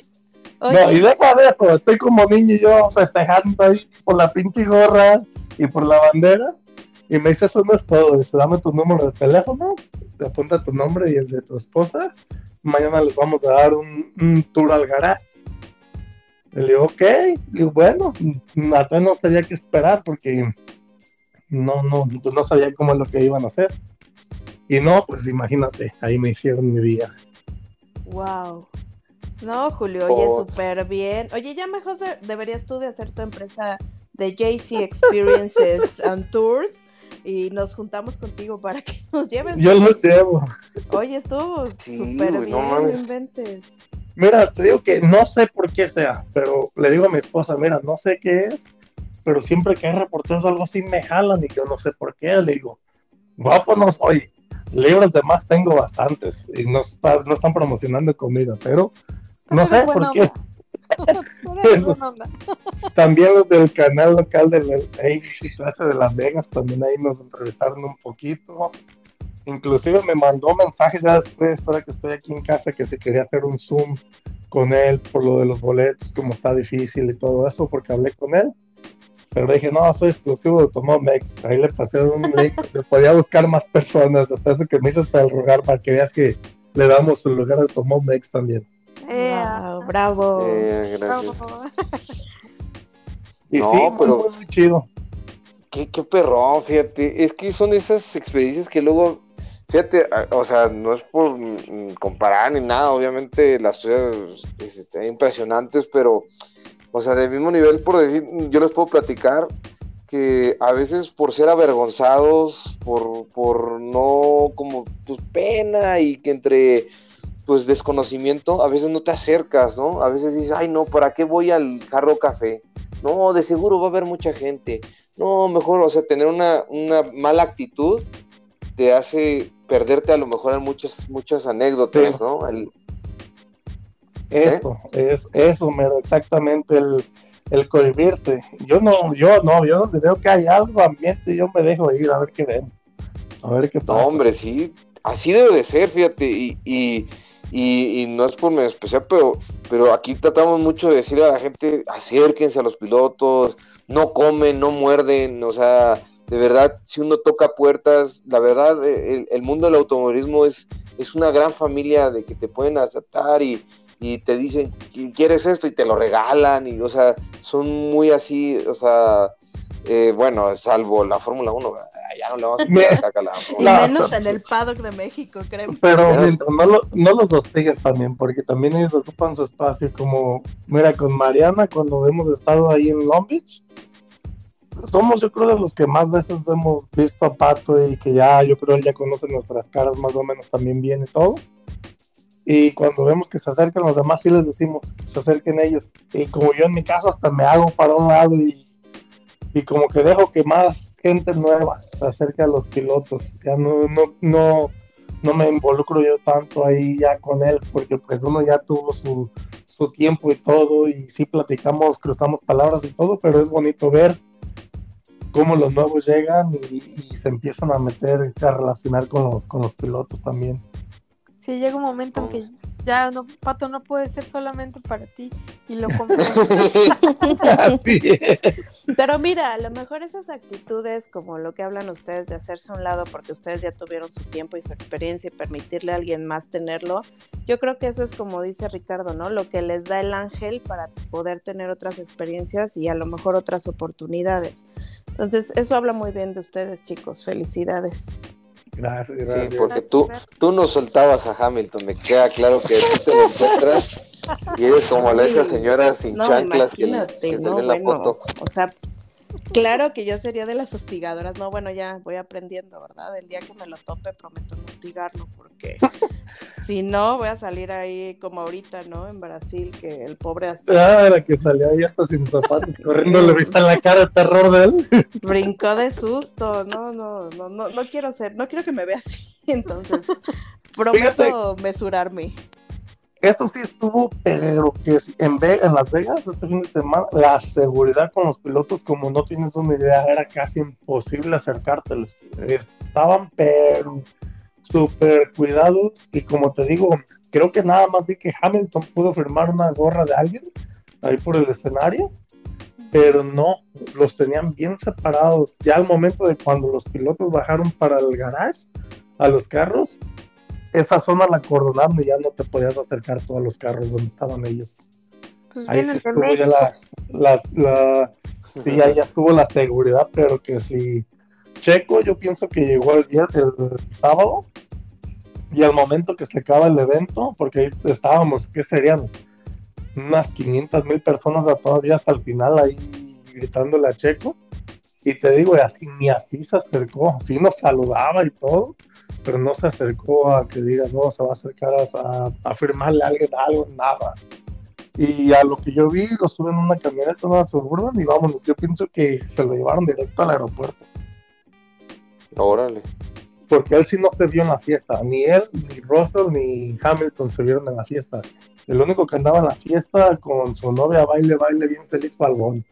No, y deja de eso, estoy como niño y yo festejando ahí por la pinche gorra y por la bandera. Y me dice, eso no es todo, dice, dame tu número de teléfono, te apunta tu nombre y el de tu esposa. Mañana les vamos a dar un, un tour al garage. Y le digo, ok, y digo, bueno, hasta no sabía qué esperar porque no, no, no sabía cómo es lo que iban a hacer. Y no, pues imagínate, ahí me hicieron mi día. Wow. No, Julio, oye, Oh. súper bien. Oye, ya mejor de- deberías tú de hacer tu empresa de JC Experiences and Tours y nos juntamos contigo para que nos lleven. Yo los llevo. Oye, estuvo Sí, súper bien, no inventes. Mira, te digo que no sé por qué sea, pero le digo a mi esposa, mira, no sé qué es, pero siempre que hay reporteros o algo así me jalan y yo no sé por qué. Le digo, guapo no soy, libros de más tengo bastantes y no, está- no están promocionando comida, pero no sé por qué. Eso. También los del canal local ABC clase de Las Vegas, también ahí nos entrevistaron un poquito. Inclusive me mandó mensajes ya después, ahora que estoy aquí en casa, que se quería hacer un Zoom con él por lo de los boletos, como está difícil y todo eso, porque hablé con él. Pero dije, no, soy exclusivo de Automomex. Ahí le pasé un link, le podía buscar más personas, hasta eso que me hizo hasta el rogar para que veas que le damos el lugar a Automomex también. Eh, bravo. Eh, gracias. Bravo. Y No, sí, pero- muy, muy chido. Qué, qué perrón, fíjate. Es que son esas experiencias que luego, fíjate, o sea, no es por mm, comparar ni nada, obviamente las tuyas este, impresionantes, pero, o sea, del mismo nivel, por decir, yo les puedo platicar que a veces por ser avergonzados, por, por no, como, pues pena y que entre, pues desconocimiento, a veces no te acercas, ¿no? A veces dices, ay, no, ¿para qué voy al jarro café? No, de seguro va a haber mucha gente. No, mejor, o sea, tener una, una mala actitud te hace perderte a lo mejor en muchas, muchas anécdotas, Sí. ¿no? El- Eso, es eso, mero, exactamente el, el cohibirse. Yo no, yo no, yo donde veo que hay algo ambiente, yo me dejo ir a ver qué ven. A ver qué no, pasa. hombre, sí, así debe de ser, fíjate, y, y, y- y no es por especial, pero, pero aquí tratamos mucho de decirle a la gente, acérquense a los pilotos, no comen, no muerden, o sea, de verdad, si uno toca puertas, la verdad, eh, el, el mundo del automovilismo es, es una gran familia de que te pueden aceptar y, y te dicen, ¿quieres esto? Y te lo regalan, y, o sea, son muy así, o sea, eh, bueno, salvo la Fórmula 1, ¿verdad? ya no le vamos a tirar caca a la Y Fórmula No, menos no. en el paddock de México, creo. Pero Pero- mientras no, lo- no los hostigues también, porque también ellos ocupan su espacio. Como, mira, con Mariana, cuando hemos estado ahí en Long Beach, somos yo creo de los que más veces hemos visto a Pato y que ya, yo creo él ya conoce nuestras caras más o menos también bien y todo. Y cuando vemos que se acercan los demás, sí les decimos que se acerquen ellos. Y como yo en mi caso hasta me hago para un lado y, y como que dejo que más gente nueva se acerque a los pilotos. Ya no, no, no, no me involucro yo tanto ahí ya con él, porque pues uno ya tuvo su, su tiempo y todo, y sí platicamos, cruzamos palabras y todo, pero es bonito ver cómo los nuevos llegan y, y se empiezan a meter, a relacionar con los, con los pilotos también. Sí, llega un momento en que ya no, Pato no puede ser solamente para ti y lo. Pero mira, a lo mejor esas actitudes, como lo que hablan ustedes de hacerse a un lado porque ustedes ya tuvieron su tiempo y su experiencia y permitirle a alguien más tenerlo, yo creo que eso es como dice Ricardo, ¿no? Lo que les da el ángel para poder tener otras experiencias y a lo mejor otras oportunidades. Entonces, eso habla muy bien de ustedes, chicos. Felicidades. Gracias, Sí, gracias. porque tú, tú no soltabas a Hamilton, me queda claro que tú te lo encuentras y eres como la esa señora sin No, chanclas que, imagínate, que no, salió en la bueno, foto. O sea, claro que yo sería de las hostigadoras. No, bueno, ya voy aprendiendo, ¿verdad? El día que me lo tope prometo no hostigarlo porque si no voy a salir ahí como ahorita, ¿no? En Brasil, que el pobre hasta Ah, la que salió ahí hasta sin zapatos, corriendo, le viste en la cara el terror de él. brincó de susto. No, no, no, no, no quiero ser, no quiero que me vea así. Entonces, prometo mesurarme. Esto sí estuvo, pero que en, en Las Vegas este fin de semana, la seguridad con los pilotos, como no tienes una idea, era casi imposible acercártelos. Estaban, pero súper cuidados. Y como te digo, creo que nada más vi que Hamilton pudo firmar una gorra de alguien ahí por el escenario, pero no, los tenían bien separados. Ya al momento de cuando los pilotos bajaron para el garage, a los carros, esa zona la acordonaron y ya no te podías acercar todos los carros donde estaban ellos. Pues Ahí de estuvo ya la, la, la- sí, ahí ya estuvo la seguridad, pero que si Checo yo pienso que llegó el, vier- el sábado y al momento que se acaba el evento, porque ahí estábamos, ¿qué serían? Unas 500 mil personas a todavía hasta el final ahí gritándole a Checo. Y te digo, y así, ni así se acercó, sí nos saludaba y todo, pero no se acercó a que digas, no, se va a acercar a, a, a firmarle a alguien algo, nada. Y a lo que yo vi, lo suben en una camioneta, una suburban, y vámonos, yo pienso que se lo llevaron directo al aeropuerto, Órale. porque él sí no se vio en la fiesta, ni él, ni Russell, ni Hamilton se vieron en la fiesta. El único que andaba en la fiesta con su novia, baile, baile, bien feliz, fue Albon.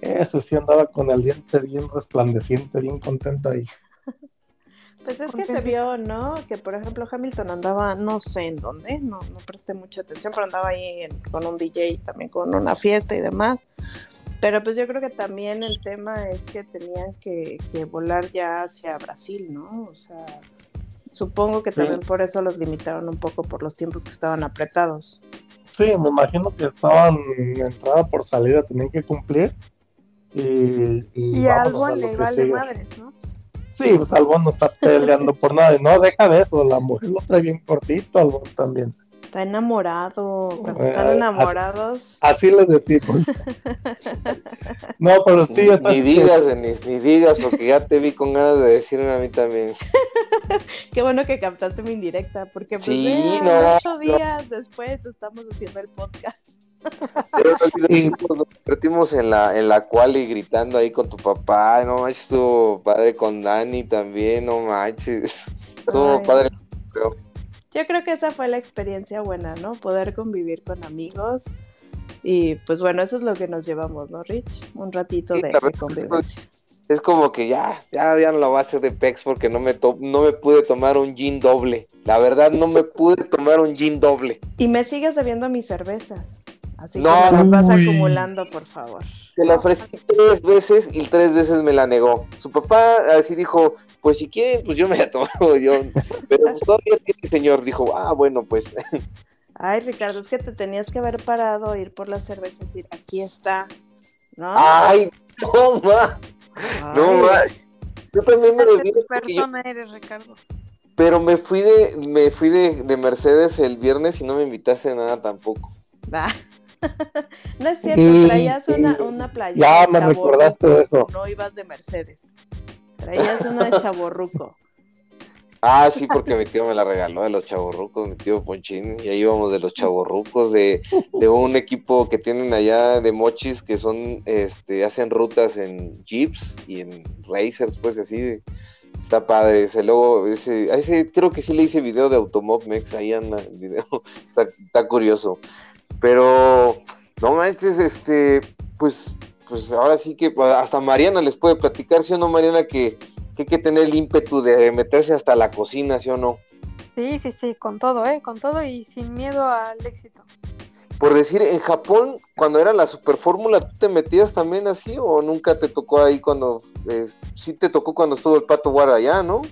Ese sí andaba con el diente bien resplandeciente, bien contento ahí. Pues es que se vio, ¿no? Que por ejemplo Hamilton andaba, no sé en dónde, no, no presté mucha atención, pero andaba ahí en- con un DJ, también con una fiesta y demás. Pero pues yo creo que también el tema es que tenían que, que volar ya hacia Brasil, ¿no? O sea, supongo que Sí. también por eso los limitaron un poco por los tiempos que estaban apretados. Sí, me imagino que estaban entrada por salida, tenían que cumplir. Y, y Y a Albon le vale sigue. madres, ¿no? Sí, pues Albon no está peleando por nada. No, deja de eso, la mujer lo trae bien cortito, Albon también. Está enamorado, cuando Eh, están así- enamorados. Así les decimos. No, pero sí, Ni, ni digas, Denis, ni digas, porque ya te vi con ganas de decirme a mí también. Qué bueno que captaste mi indirecta, porque pues Sí, no, ocho días después estamos haciendo el podcast. Pero nos divertimos, nos divertimos en la, en la cual y gritando ahí con tu papá, no manches, tu padre con Dani también, no manches. Estuvo Ay. padre. Yo creo que esa fue la experiencia buena, ¿no? Poder convivir con amigos. Y pues bueno, eso es lo que nos llevamos, ¿no, Rich? Un ratito Sí, de, la convivencia. Es como que ya, ya, ya no lo va a hacer de Pex porque no me, to- no me pude tomar un gin doble. La verdad, no me pude tomar un gin doble. Y me sigues debiendo mis cervezas. Así No, que me las vas acumulando, por favor. Se la ofrecí tres veces y tres veces me la negó. Su papá así dijo, pues si quieren, pues yo me la tomo. Yo, pero pues todavía tiene señor. Dijo, ah, bueno, pues Ay, Ricardo, es que te tenías que haber parado, ir por las cervezas y decir, aquí está, ¿no? ay, no, ma, no, Ay. ma. Yo también me ¿Qué debí, clase de porque yo- persona eres, Ricardo? pero me fui de, me fui de, de Mercedes el viernes y no me invitaste a nada tampoco. Ah. No es cierto, Sí, traías una, sí. una playa. Ya me recordaste de eso. No ibas de Mercedes. Traías una de chaborruco. Ah, sí, porque mi tío me la regaló de los chavorrucos, mi tío Ponchín, y ahí íbamos de los chavorrucos, de, de un equipo que tienen allá de mochis que son, este, hacen rutas en jeeps y en racers, pues así, está padre, ese luego, ese, ese creo que sí le hice video de Automob Mex, ahí anda el video, está, está curioso, pero, no manches, este, pues, pues ahora sí que hasta Mariana les puede platicar, ¿sí o no, Mariana, que que hay que tener el ímpetu de meterse hasta la cocina, ¿sí o no? Sí, sí, sí, con todo, ¿eh? Con todo y sin miedo al éxito. Por decir, en Japón, cuando era la super fórmula, ¿tú te metías también así o nunca te tocó ahí cuando, eh, sí te tocó cuando estuvo el Pato Guara allá, ¿no?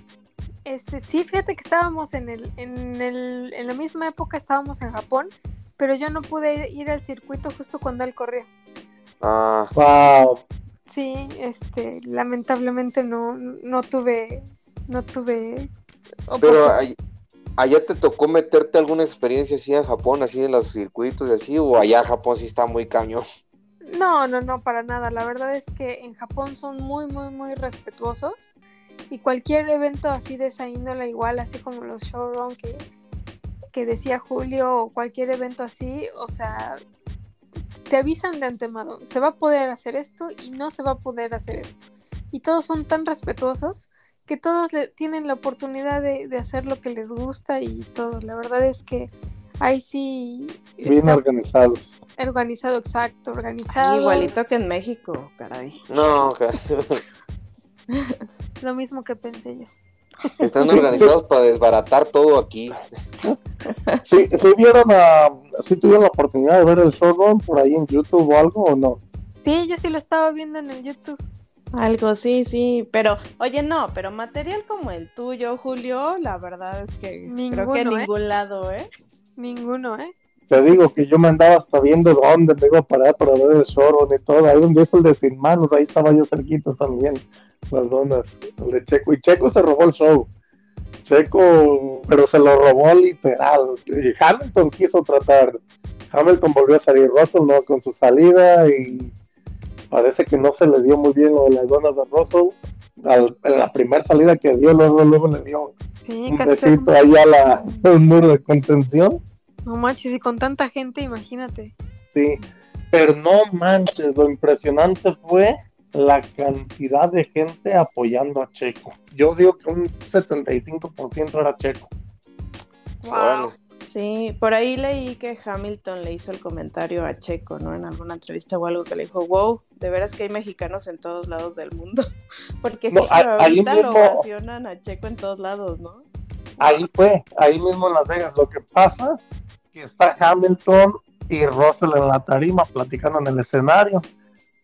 Este, sí, fíjate que estábamos en el, en el, en la misma época estábamos en Japón, pero yo no pude ir al circuito justo cuando él corrió. Ah, Wow. Sí, este, lamentablemente no, no tuve, no tuve pero ay- allá te tocó meterte alguna experiencia así en Japón, así en los circuitos y así, o allá Japón sí está muy cañón. No, no, no, para nada. La verdad es que en Japón son muy, muy, muy respetuosos y cualquier evento así de esa índole, igual así como los showrun que, que decía Julio o cualquier evento así, o sea, te avisan de antemano, se va a poder hacer esto y no se va a poder hacer esto. Y todos son tan respetuosos que todos le, tienen la oportunidad de, de hacer lo que les gusta y todo. La verdad es que ahí sí Bien organizados. organizado, exacto, organizado. Igualito que en México, caray. No, ja, Lo mismo que pensé yo. Están organizados para desbaratar todo aquí. ¿Sí, sí vieron a, sí tuvieron la oportunidad de ver el showrun por ahí en YouTube o algo o no? Sí, yo sí lo estaba viendo en el YouTube. Algo, sí, sí. Pero, oye, no, pero material como el tuyo, Julio, la verdad es que creo que en Ninguno, ¿eh? ningún lado, ¿eh? Ninguno, ¿eh? Te digo que yo me andaba hasta viendo dónde me iba a parar para ver el showrun y todo. Ahí donde es el de Sin Manos, ahí estaba yo cerquita también. Las donas, el de Checo. Y Checo se robó el show. Checo, pero se lo robó literal. Y Hamilton quiso tratar. Hamilton volvió a salir Russell, ¿no? Con su salida y parece que no se le dio muy bien lo de las donas de Russell. Al- en la primera salida que dio, luego, luego le dio Sí, un besito ahí a la, un muro de contención. No manches, y con tanta gente, imagínate. Sí, pero no manches, lo impresionante fue la cantidad de gente apoyando a Checo. Yo digo que un 75% era Checo. Wow. Sí, por ahí leí que Hamilton le hizo el comentario a Checo, ¿no? En alguna entrevista o algo que le dijo, wow, de veras que hay mexicanos en todos lados del mundo. Porque No, a- ahorita lo mismo- ovacionan a Checo en todos lados, ¿no? Ahí fue, ahí mismo en Las Vegas. Lo que pasa que está Hamilton y Russell en la tarima platicando en el escenario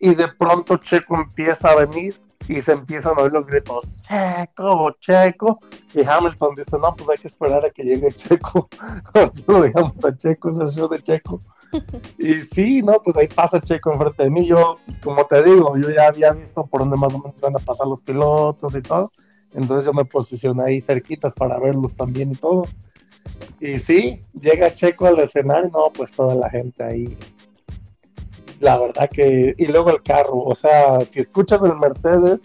y de pronto Checo empieza a venir y se empiezan a oír los gritos Checo, Checo y Hamilton dice no pues hay que esperar a que llegue Checo lo dejamos a Checo es el show de Checo y sí no pues ahí pasa Checo enfrente de mí yo como te digo yo ya había visto por dónde más o menos van a pasar los pilotos y todo entonces yo me posicioné ahí cerquitas para verlos también y todo. Y sí, llega Checo al escenario, no, pues toda la gente ahí. La verdad que, y luego el carro, o sea, si escuchas el Mercedes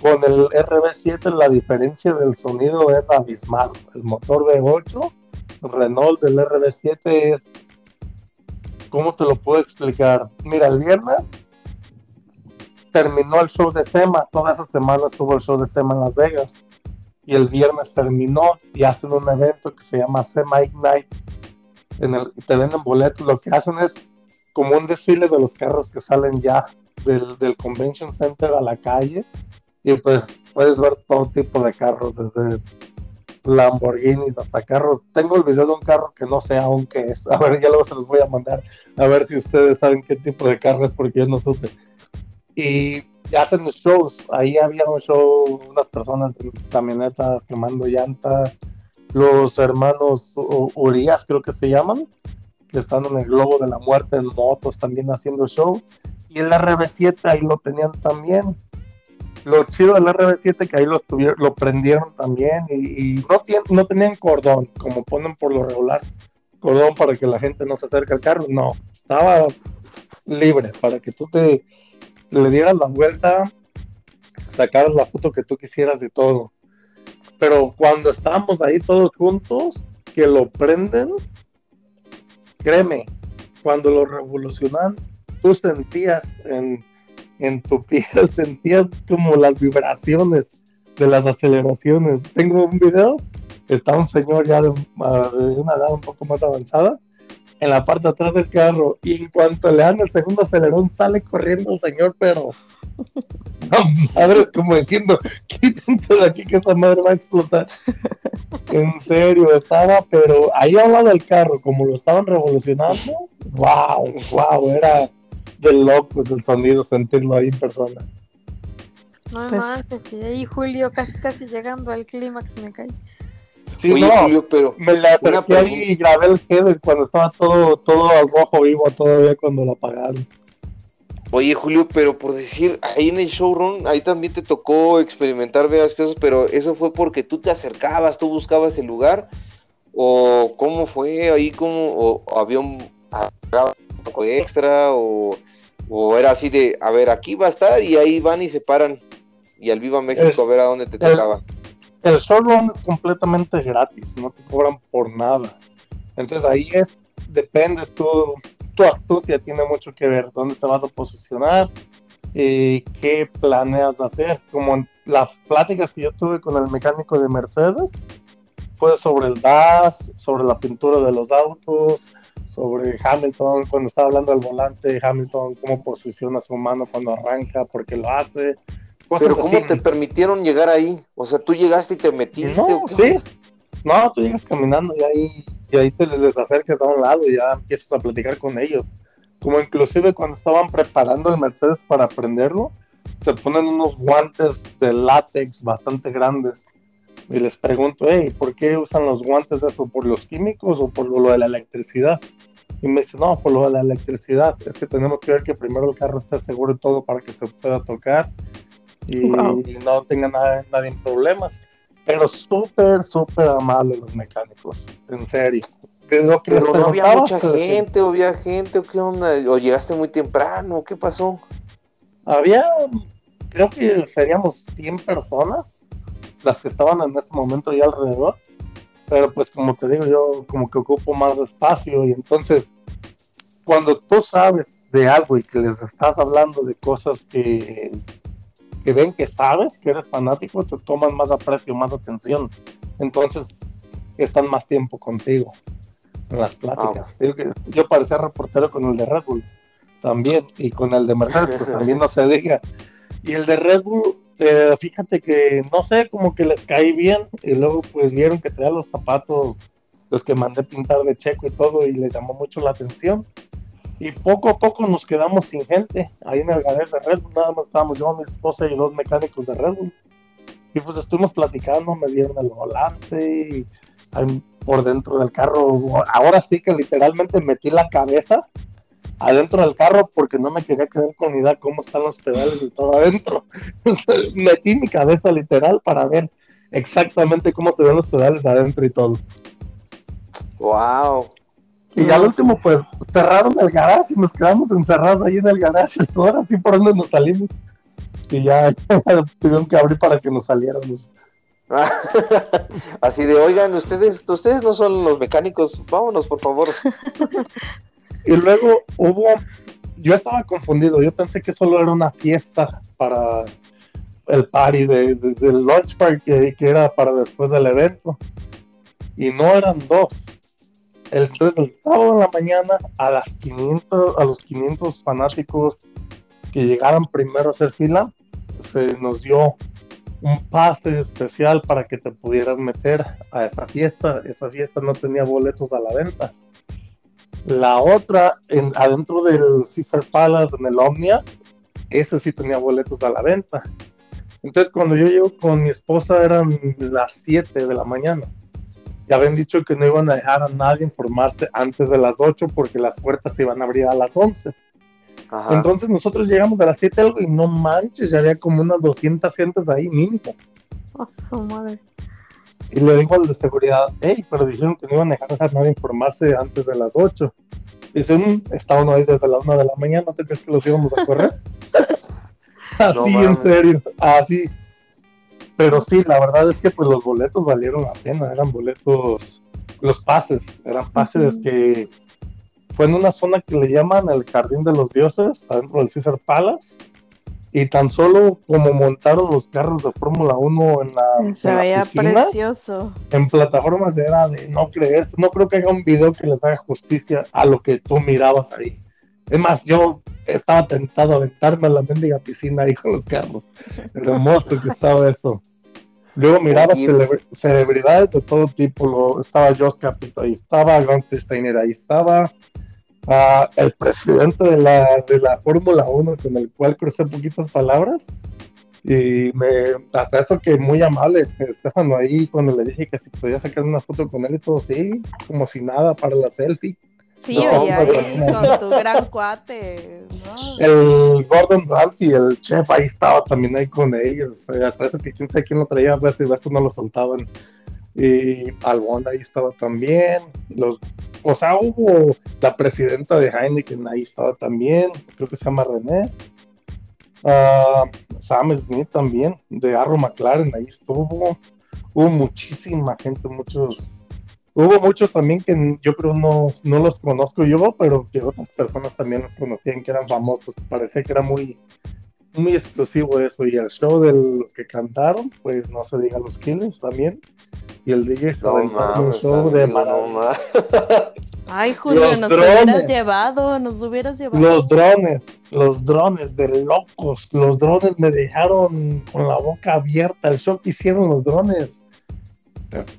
con el RB7, la diferencia del sonido es abismal. El motor V8, Renault del RB7 es, ¿cómo te lo puedo explicar? Mira, el viernes terminó el show de SEMA, toda esa semana estuvo el show de SEMA en Las Vegas y el viernes terminó y hacen un evento que se llama SEMA Ignite en el te venden boletos, lo que hacen es como un desfile de los carros que salen ya del, del convention center a la calle y pues puedes ver todo tipo de carros desde Lamborghinis hasta carros. Tengo el video de un carro que no sé aún qué es. A ver, ya luego se los voy a mandar a ver si ustedes saben qué tipo de carro es porque yo no supe y hacen shows. Ahí había un show, unas personas en camionetas quemando llantas, los hermanos Urias, creo que se llaman, que están en el globo de la muerte en motos también haciendo show. Y el RB7 ahí lo tenían también. Lo chido del RB7 que ahí lo, tuvieron, lo prendieron también y, no, no tenían cordón, como ponen por lo regular, cordón para que la gente no se acerque al carro. No, estaba libre para que tú te le dieras la vuelta, sacaras la foto que tú quisieras y todo. Pero cuando estábamos ahí todos juntos, que lo prenden, créeme, cuando lo revolucionan, tú sentías en, en tu piel, sentías como las vibraciones de las aceleraciones. Tengo un video, está un señor ya de, ah, de una edad un poco más avanzada, en la parte de atrás del carro y en cuanto le dan el segundo acelerón sale corriendo el señor, pero madre, como diciendo, quítense de aquí que esta madre va a explotar. En serio, estaba, pero ahí al lado del carro, como lo estaban revolucionando, wow, wow, era de locos el sonido, sentirlo ahí en persona. No Pues- sí, ahí Julio casi casi llegando al clímax me caí. Sí, Oye, no, Julio, pero me le acerqué ahí y grabé el header cuando estaba todo, todo al rojo vivo todavía cuando lo apagaron. Oye, Julio, pero por decir, ahí en el showroom, ahí también te tocó experimentar varias cosas, pero eso fue porque tú te acercabas, tú buscabas el lugar, o cómo fue ahí, cómo, o había un, poco extra, o, o era así de, a ver, aquí va a estar, y ahí van y se paran, y al Viva México a ver a dónde te el- tocaba. El showroom es completamente gratis, no te cobran por nada. Entonces ahí es, depende, tu, tu astucia tiene mucho que ver, dónde te vas a posicionar, y qué planeas hacer. Como en las pláticas que yo tuve con el mecánico de Mercedes, fue sobre el DAS, sobre la pintura de los autos, sobre Hamilton, cuando estaba hablando del volante, Hamilton, cómo posiciona su mano cuando arranca, por qué lo hace. Pero ¿cómo así. te permitieron llegar ahí? O sea, tú llegaste y te metiste. No, ¿o qué sí. No, tú llegas caminando y ahí, y ahí te les acercas a un lado y ya empiezas a platicar con ellos. Como inclusive cuando estaban preparando el Mercedes para prenderlo, se ponen unos guantes de látex bastante grandes. Y les pregunto, hey, ¿por qué usan los guantes de eso? ¿Por los químicos o por lo de la electricidad? Y me dice, no, por lo de la electricidad. Es que tenemos que ver que primero el carro esté seguro y todo para que se pueda tocar y Wow. no tenga nada, nadie en problemas. Pero súper, súper amables los mecánicos, en serio. Lo que Pero no había mucha pues, gente, o había gente, o qué onda, o llegaste muy temprano, ¿qué pasó? Había, creo que seríamos 100 personas las que estaban en ese momento ahí alrededor. Pero pues como te digo, yo como que ocupo más espacio y entonces cuando tú sabes de algo y que les estás hablando de cosas que, que ven que sabes, que eres fanático, te toman más aprecio, más atención. Entonces, están más tiempo contigo en las pláticas. Que yo parecía reportero con el de Red Bull también y con el de Mercedes pues, también no se diga. Y el de Red Bull, eh, fíjate que no sé, como que les caí bien y luego pues vieron que traía los zapatos, los que mandé pintar de checo y todo y les llamó mucho la atención. Y poco a poco nos quedamos sin gente. Ahí en el garage de Red Bull nada más estábamos yo, mi esposa y dos mecánicos de Red Bull. Y pues estuvimos platicando, me dieron el volante y por dentro del carro. Ahora sí que literalmente metí la cabeza adentro del carro porque no me quería quedar con idea cómo están los pedales y todo adentro. metí mi cabeza literal para ver exactamente cómo se ven los pedales adentro y todo. Wow. Y al último, pues cerraron el garage y nos quedamos encerrados ahí en el garage. Ahora sí por donde nos salimos. Y ya, tuvieron que abrir para que nos saliéramos. Así de, oigan, ustedes, ustedes no son los mecánicos, vámonos por favor. Y luego hubo, yo estaba confundido, yo pensé que solo era una fiesta para el party de, del launch party que, que, era para después del evento. Y no eran dos. Entonces el sábado en la mañana a las 500, a los 500 fanáticos que llegaran primero a hacer fila, se nos dio un pase especial para que te pudieras meter a esta fiesta. Esa fiesta no tenía boletos a la venta. La otra, en, adentro del Caesar Palace, en el Omnia, ese sí tenía boletos a la venta. Entonces, cuando yo llego con mi esposa, eran las 7 de la mañana. Ya habían dicho que no iban a dejar a nadie informarse antes de las 8 porque las puertas se iban a abrir a las 11. Entonces nosotros llegamos a las 7 algo y no manches, ya había como unas 200 gentes ahí mínimo. A su madre. Y le digo al de seguridad, hey, pero dijeron que no iban a dejar a nadie informarse antes de las 8. Dice, mmm, estaban ahí desde las 1 de la mañana, ¿no te crees que los íbamos a correr? así, en serio, así. Pero sí, la verdad es que pues los boletos valieron la pena, eran boletos, los pases, eran pases que fue en una zona que le llaman el Jardín de los Dioses, adentro del Caesar Palace y tan solo como montaron los carros de Fórmula 1 en la, Se veía precioso. En plataformas era de no creer, no creo que haya un video que les haga justicia a lo que tú mirabas ahí. Es más, yo estaba tentado a aventarme a la mendiga piscina ahí con los carros. Hermoso que estaba eso. Luego miraba celebridades de todo tipo. Lo, estaba Josh Capito ahí, estaba Gunther Steiner ahí, estaba el presidente de la, de la Fórmula 1 con el cual crucé poquitas palabras. Y me, hasta eso que muy amable, Estefano, ahí cuando le dije que si podía sacar una foto con él y todo, sí, como si nada para la selfie. Sí, ahí con tu gran cuate. El Gordon Ramsay, el chef, ahí estaba también ahí con ellos. Hasta eso que quién sabe quién lo traía, pues, y eso no lo soltaban. Y Albon ahí estaba también. Los o sea, hubo la presidenta de Heineken, ahí estaba también, creo que se llama René. Uh, Sam Smith también, de Arrow McLaren, ahí estuvo. Hubo muchísima gente, muchos. Hubo muchos también que yo creo no, no los conozco yo, pero que otras personas también los conocían, que eran famosos. Parecía que era muy, muy exclusivo eso. Y el show de los que cantaron, pues no se diga los killers también. Y el DJ se un show de no, Ay, Julio, nos hubieras llevado, nos hubieras llevado. Los drones, los drones de locos, los drones me dejaron con la boca abierta. El show que hicieron los drones.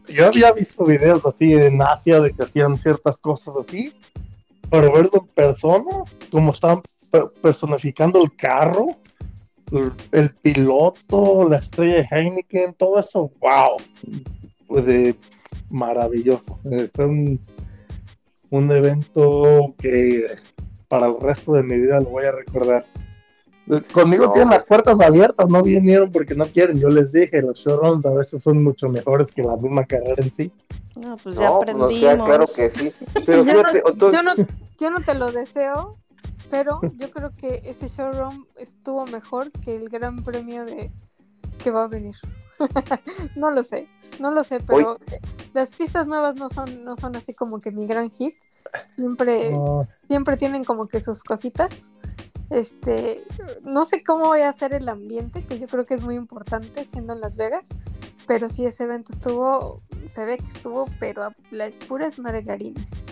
Yo había visto videos así en Asia de que hacían ciertas cosas así, pero verlo en persona, como estaban personificando el carro, el, piloto, la estrella de Heineken, todo eso, wow, fue maravilloso. Eh, fue un, un evento que para el resto de mi vida lo voy a recordar. Conmigo tienen las puertas abiertas, no vinieron porque no quieren. Yo les dije, los showruns a veces son mucho mejores que la misma carrera en sí. No, pues ya pues aprendimos. claro que sí. Pero yo, no, yo, no, yo no te lo deseo, pero yo creo que ese showroom estuvo mejor que el gran premio de que va a venir. no lo sé, no lo sé, pero las pistas nuevas no son, no son así como que mi gran hit. Siempre, siempre tienen como que sus cositas. Este, no sé cómo voy a hacer el ambiente, que yo creo que es muy importante siendo en Las Vegas, pero sí ese evento estuvo se ve que estuvo, pero a las puras margarinas.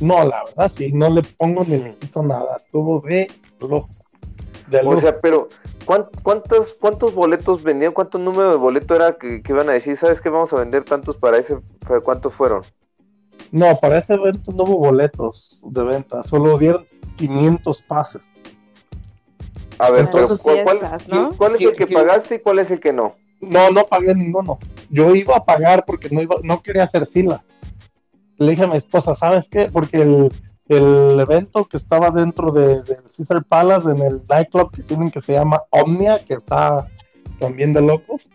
No, la verdad, sí, no le pongo ni le quito nada. Estuvo de lujo. De O lujo. sea, pero ¿cuán- ¿cuántos, cuántos boletos vendían? ¿Cuánto número de boleto era que, que iban a decir? ¿Sabes qué? Vamos a vender tantos para ese. para ¿Cuántos fueron? No, para ese evento no hubo boletos de venta, solo dieron 500 pases. A ver, Entonces, pero ¿cuál, fiestas, cuál- ¿no? cuál es el que ¿Qué- qué- pagaste y cuál es el que no? No, no pagué ninguno. Yo iba a pagar porque no iba, no quería hacer fila. Le dije a mi esposa, ¿sabes qué? Porque el, el evento que estaba dentro de, del Caesar Palace, en el nightclub que tienen que se llama Omnia, que está también de locos,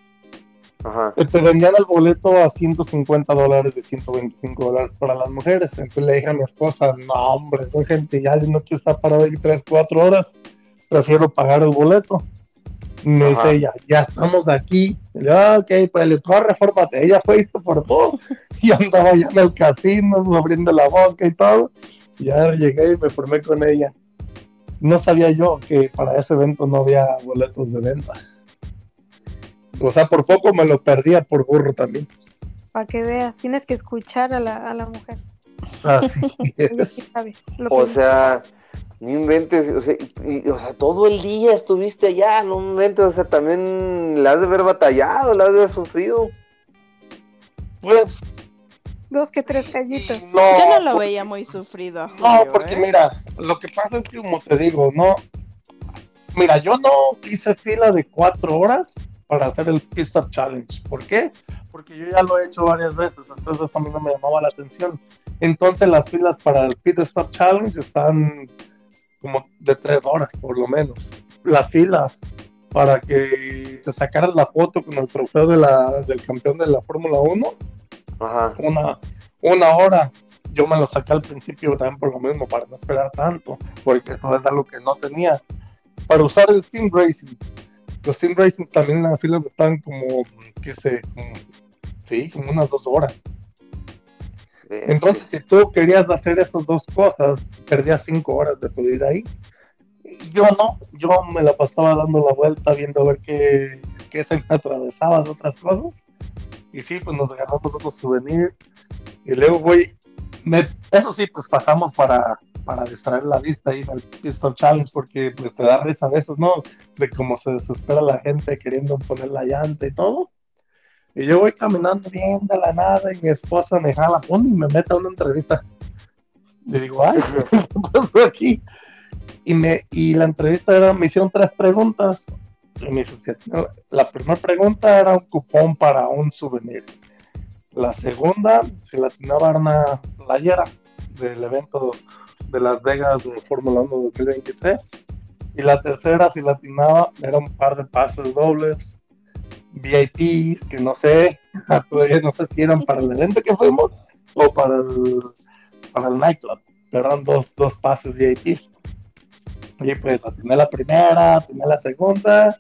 Ajá. eh, te vendían el boleto a 150 dólares y 125 dólares para las mujeres. Entonces le dije a mi esposa, no hombre, son gente ya, yo no quiero estar parado ahí 3, 4 horas, prefiero pagar el boleto. Me Ajá. dice ella, ya estamos aquí. Y le digo, ah, ok, pues le corre, fórmate. Ella fue hizo por todo. Y andaba ya en el casino, abriendo la boca y todo. Y ya llegué y me formé con ella. No sabía yo que para ese evento no había boletos de venta. O sea, por poco me lo perdía por burro también. Para que veas, tienes que escuchar a la, a la mujer. Así Ella es. sí sabe lo O sea, no inventes, o sea, y- y- o sea, todo el día estuviste allá, no inventes, o sea, también la has de haber batallado, la has de haber sufrido. Pues dos que tres callitos. no, Yo no lo porque- veía muy sufrido. a No, porque ¿eh? mira, lo que pasa es que como te digo, no. Mira, yo no hice fila de cuatro horas para hacer el Stop Challenge. ¿Por qué? Porque yo ya lo he hecho varias veces, entonces a mí no me llamaba la atención. Entonces las filas para el Pit Stop Challenge están como de tres horas por lo menos. La fila para que te sacaras la foto con el trofeo de la, del campeón de la Fórmula 1 Ajá. una, una hora. Yo me lo saqué al principio también por lo mismo, para no esperar tanto, porque eso es algo que no tenía. Para usar el Steam Racing, los Steam Racing también en las filas están como, que sé, como, sí, como unas dos horas. Entonces, si tú querías hacer esas dos cosas, perdías cinco horas de tu vida ahí. Yo no, yo me la pasaba dando la vuelta, viendo a ver qué, qué se me atravesaba de otras cosas. Y sí, pues nos agarramos otros souvenirs. Y luego, güey, me- eso sí, pues pasamos para, para distraer la vista ahí en el Pistol Challenge, porque te da risa a veces, ¿no? De cómo se desespera la gente queriendo poner la llanta y todo. Y yo voy caminando bien de la nada y mi esposa me jala, pon y me mete a una entrevista. Le digo, ay, ¿qué pasó aquí? Y, me, y la entrevista era, me hicieron tres preguntas. Y me la primera pregunta era un cupón para un souvenir. La segunda, si la playera del evento de Las Vegas de Fórmula 1 2023. Y la tercera, si la atinaba, era un par de pases dobles, VIPs, que no sé, todavía no sé si eran para el evento que fuimos o para el, para el nightclub. Eran dos, dos pases VIPs. Y pues atiné la primera, atiné la segunda,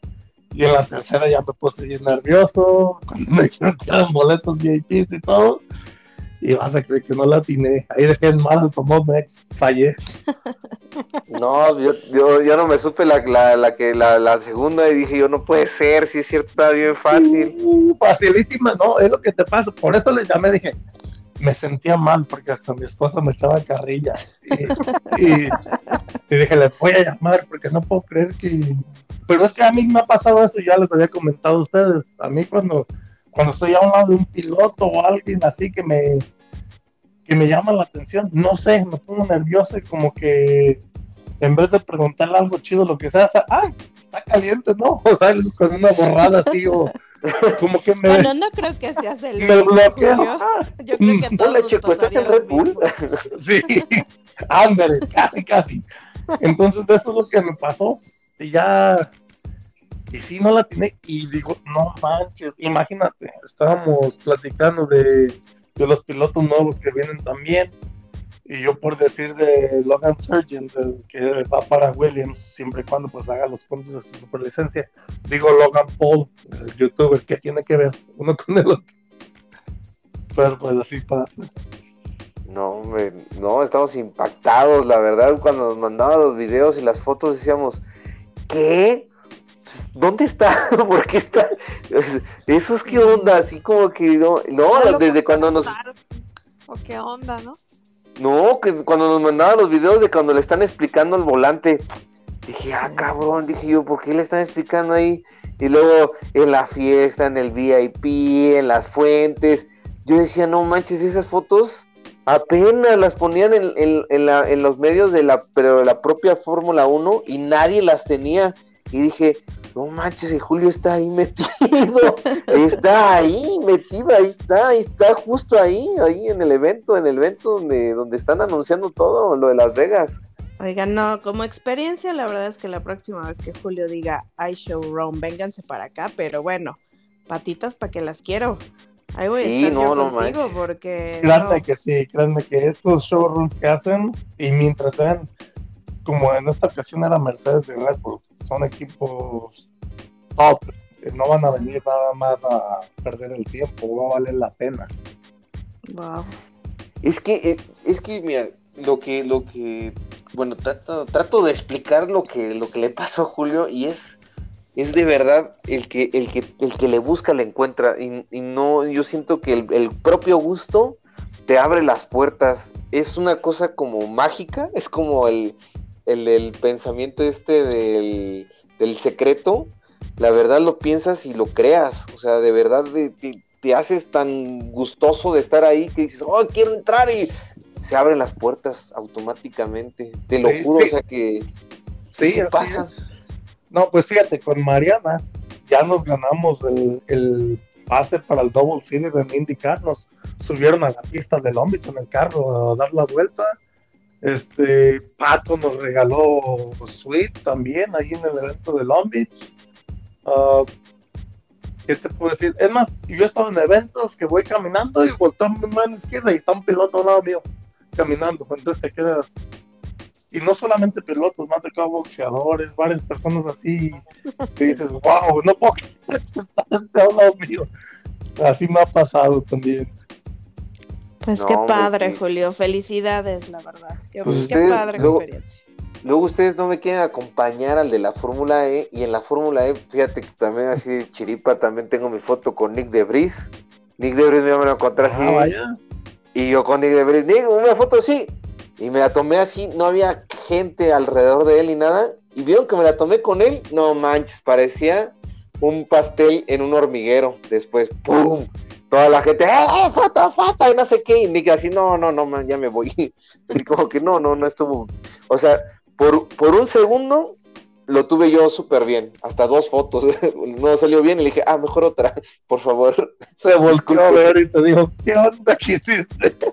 y en la tercera ya me puse bien nervioso, cuando me dijeron que eran boletos VIPs y todo. Y vas a creer que no la atiné. Ahí dejé en mal, tomó Mex, fallé. No, yo, yo, yo no me supe la, la, la que la, la segunda y dije yo no puede ser, si es cierto, está bien fácil. Uh, facilísima, no, es lo que te pasa. Por eso le llamé, dije, me sentía mal porque hasta mi esposa me echaba carrilla. Y, y- dije, le voy a llamar porque no puedo creer que... Pero es que a mí me ha pasado eso, ya les había comentado a ustedes. A mí cuando, cuando estoy a un lado de un piloto o alguien así que me, que me llama la atención, no sé, me pongo nervioso y como que en vez de preguntarle algo chido, lo que sea, o sea, ah, está caliente, ¿no? O sea, con una borrada así o como que me... Bueno, no creo que seas el me. Ah, Yo creo que a todos Hola, Checo, ¿estás en Red Bull? Sí, ándale, casi, casi. Entonces, eso es lo que me pasó. Y ya, y sí, no la tiene. Y digo, no manches, imagínate, estábamos platicando de, de los pilotos nuevos que vienen también. Y yo, por decir de Logan Sargent, que va para Williams, siempre y cuando pues haga los puntos de su superlicencia, digo Logan Paul, el youtuber, que tiene que ver uno con el otro. Pero pues así pasa. No, hombre, no, estamos impactados, la verdad, cuando nos mandaban los videos y las fotos decíamos, ¿qué? ¿dónde está? ¿Por qué está? Eso es qué onda, así como que no, no desde cuando nos... ¿O qué onda, no? No, que cuando nos mandaban los videos de cuando le están explicando el volante, dije, ah, cabrón, dije yo, ¿por qué le están explicando ahí? Y luego en la fiesta, en el VIP, en las fuentes, yo decía, no manches, esas fotos apenas las ponían en, en los medios de la, pero la propia Fórmula 1 y nadie las tenía. Y dije, no manches, el Julio está ahí metido, está ahí metido, ahí está, ahí está justo ahí, ahí en el evento, en el evento donde, donde están anunciando todo lo de Las Vegas. Oigan, no, como experiencia, la verdad es que la próxima vez que Julio diga I show Rome, vénganse para acá, pero bueno, patitas para que las quiero. Ahí voy a estar no, yo contigo porque. Créanme que sí, créanme que estos showrooms que hacen, y mientras vean, como en esta ocasión era Mercedes de Red Bull, son equipos top, no van a venir nada más a perder el tiempo, va a valer la pena. Wow. Es que, eh, es que, mira, lo que, lo que, bueno, trato, trato de explicar lo que, lo que le pasó a Julio y es, es de verdad el que, el que, el que le busca le encuentra y, no, yo siento que el, propio gusto te abre las puertas. Es una cosa como mágica, es como el, el, pensamiento este del, del, secreto, la verdad lo piensas y lo creas, o sea, de verdad te, haces tan gustoso de estar ahí que dices, oh, quiero entrar y se abren las puertas automáticamente, te lo juro, o sea que sí, se pasa. No, pues fíjate, con Mariana ya nos ganamos el, el pase para el Double Cine de IndyCar, nos subieron a la pista de Long en el carro a dar la vuelta. Este, Pato nos regaló Sweet también ahí en el evento de Long Beach. Uh, ¿Qué te puedo decir? Es más, yo he estado en eventos que voy caminando y volteo a mi mano izquierda y está un piloto al lado mío caminando. Entonces te quedas. Y no solamente pilotos, más de tocado boxeadores, varias personas así. Que dices, wow, no puedo creer que está este al lado mío. Así me ha pasado también. Pues qué padre, Julio. Felicidades, la verdad. Qué, pues padre luego, experiencia. Luego ustedes no me quieren acompañar al de la Fórmula E y en la Fórmula E, fíjate que también así de chiripa también tengo mi foto con Nick Debris. Nick Debris me lo encontré así. Ah, y yo con Nick Debris, Nick, una foto así. Y me la tomé así, no había gente alrededor de él ni nada. Y vieron que me la tomé con él, no manches, parecía un pastel en un hormiguero. Después, ¡pum! toda la gente, ¡eh, eh foto, foto! Y no sé qué, y Nick así, no, no, no, man, ya me voy. Así como que no, no, no estuvo. O sea, por, por un segundo lo tuve yo súper bien, hasta dos fotos, no salió bien y le dije, ah, mejor otra, por favor. Se volvió a ver y te dijo, ¿qué onda que hiciste?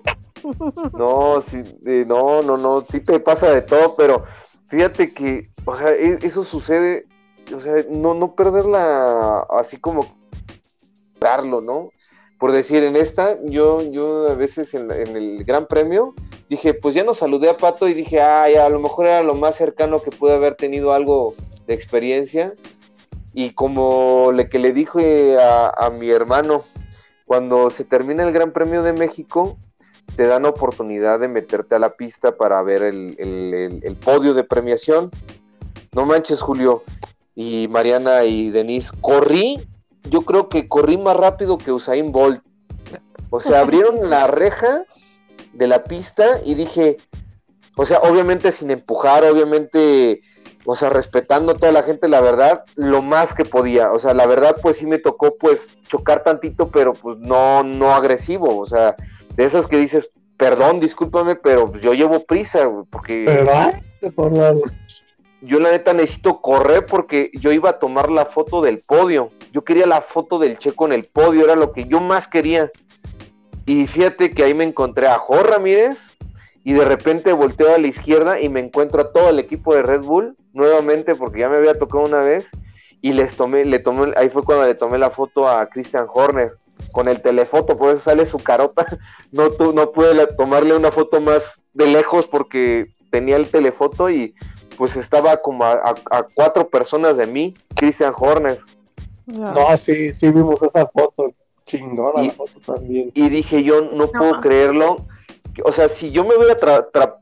No, sí, no, no, no, sí te pasa de todo, pero fíjate que, o sea, e, eso sucede, o sea, no, no perderla así como darlo, ¿no? por decir, en esta, yo, yo a veces en, el Gran Premio dije, pues ya no saludé a Pato y dije, ay, a lo mejor era lo más cercano que pude haber tenido algo de experiencia. Y como le que le dije a, mi hermano, cuando se termina el Gran Premio de México, te dan oportunidad de meterte a la pista para ver el, el podio de premiación. No manches, Julio y Mariana y Denise, corrí yo creo que corrí más rápido que Usain Bolt. O sea, abrieron la reja de la pista y dije, o sea, obviamente sin empujar, obviamente, o sea, respetando a toda la gente, la verdad, lo más que podía. O sea, la verdad, pues sí me tocó, pues, chocar tantito, pero pues no, no agresivo. O sea, de esas que dices, perdón, discúlpame, pero pues, yo llevo prisa, porque yo la neta necesito correr porque yo iba a tomar la foto del podio. Yo quería la foto del checo en el podio, era lo que yo más quería. Y fíjate que ahí me encontré a Jorge Ramírez y de repente volteo a la izquierda y me encuentro a todo el equipo de Red Bull nuevamente porque ya me había tocado una vez y les tomé, le tomé, ahí fue cuando le tomé la foto a Christian Horner con el telefoto, por eso sale su carota. No, no pude tomarle una foto más de lejos porque tenía el telefoto y pues estaba como a, cuatro personas de mí, Christian Horner. No, sí, sí vimos esa foto, chingona la foto también. Y dije yo, no puedo creerlo. O sea, si yo me hubiera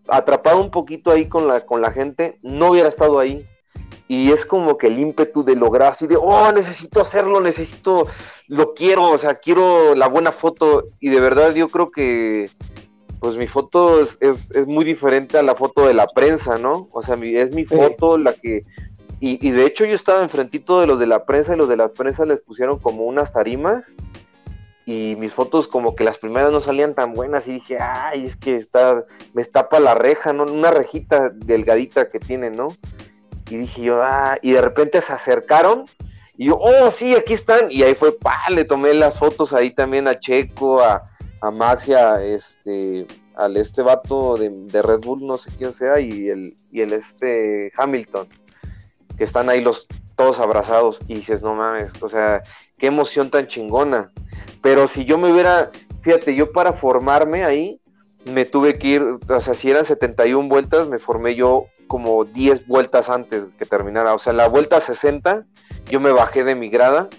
atrapado un poquito ahí con la, con la gente, no hubiera estado ahí. y es como que el ímpetu de lograr así de, oh, necesito hacerlo, necesito, lo quiero, o sea, quiero la buena foto y de verdad yo creo que pues mi foto es, es, muy diferente a la foto de la prensa, ¿no? O sea, es mi foto la que... Y, y, de hecho yo estaba enfrentito de los de la prensa y los de la prensa les pusieron como unas tarimas y mis fotos como que las primeras no salían tan buenas y dije, ay, es que está, me estapa la reja, ¿no? Una rejita delgadita que tiene, ¿no? Y dije yo, ah, y de repente se acercaron y yo, oh, sí, aquí están. Y ahí fue, pa, le tomé las fotos ahí también a Checo, a, a Max y a este, al este vato de, de, Red Bull, no sé quién sea, y el, y el este Hamilton, que están ahí los todos abrazados. Y dices, no mames, o sea, qué emoción tan chingona. Pero si yo me hubiera, fíjate, yo para formarme ahí, me tuve que ir, o sea, si eran 71 vueltas, me formé yo como 10 vueltas antes que terminara. O sea, la vuelta 60, yo me bajé de mi grada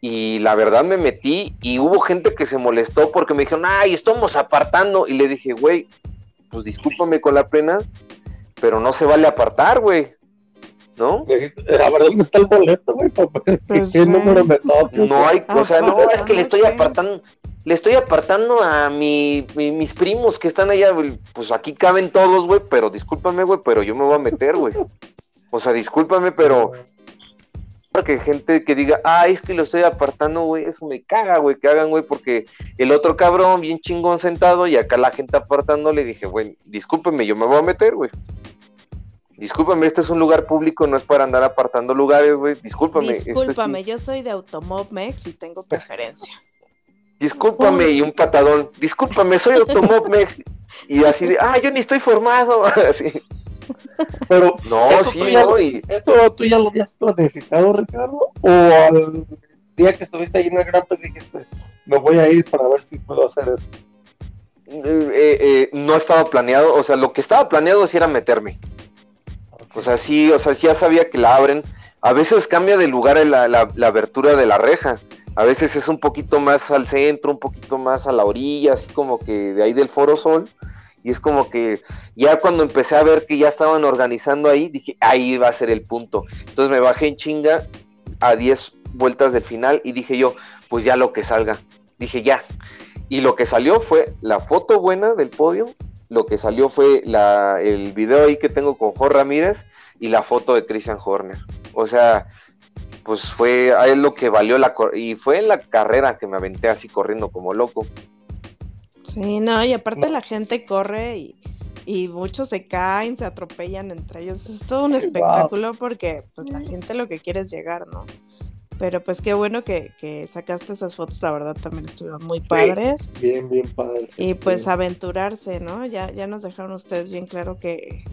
y la verdad me metí y hubo gente que se molestó porque me dijeron, ay, estamos apartando. Y le dije, güey, pues discúlpame con la pena, pero no se vale apartar, güey. ¿No? La verdad no está el boleto, güey, pues ¿qué número me No hay, o sea, no, es que le estoy apartando, le estoy apartando a mi, mis primos que están allá, pues aquí caben todos, güey, pero discúlpame, güey, pero yo me voy a meter, güey. O sea, discúlpame, pero que gente que diga, ah, es que lo estoy apartando, güey, eso me caga, güey, que hagan, güey, porque el otro cabrón bien chingón sentado y acá la gente apartando, le dije, güey, discúlpeme, yo me voy a meter, güey. Discúlpame, este es un lugar público, no es para andar apartando lugares, güey. Discúlpame. Discúlpame, yo soy de Automobmex y tengo preferencia. Discúlpame y un patadón. Discúlpame, soy Automobmex. y así de, ah, yo ni estoy formado. así. Pero, no, sí, no. Y... ¿Esto tú ya lo habías planificado, Ricardo? ¿O al día que estuviste ahí en el Gran Prix dijiste, me voy a ir para ver si puedo hacer esto? Eh, eh, eh, no estaba planeado, o sea, lo que estaba planeado sí era meterme. O sea, sí, o sea, ya sabía que la abren. A veces cambia de lugar la, la, la, abertura de la reja. A veces es un poquito más al centro, un poquito más a la orilla, así como que de ahí del Foro Sol y es como que ya cuando empecé a ver que ya estaban organizando ahí, dije, ahí va a ser el punto. Entonces me bajé en chinga a 10 vueltas del final y dije yo, pues ya lo que salga. Dije ya. Y lo que salió fue la foto buena del podio, lo que salió fue la, el video ahí que tengo con Jorge Ramírez y la foto de Christian Horner. O sea, pues fue a él lo que valió la... Y fue en la carrera que me aventé así corriendo como loco. Sí, no, y aparte la gente corre y, muchos se caen, se atropellan entre ellos. Es todo un espectáculo porque pues, la gente lo que quiere es llegar, ¿no? Pero pues qué bueno que, sacaste esas fotos, la verdad también estuvieron muy padres. bien, bien padres. Y pues aventurarse, ¿no? Ya, ya nos dejaron ustedes bien claro que,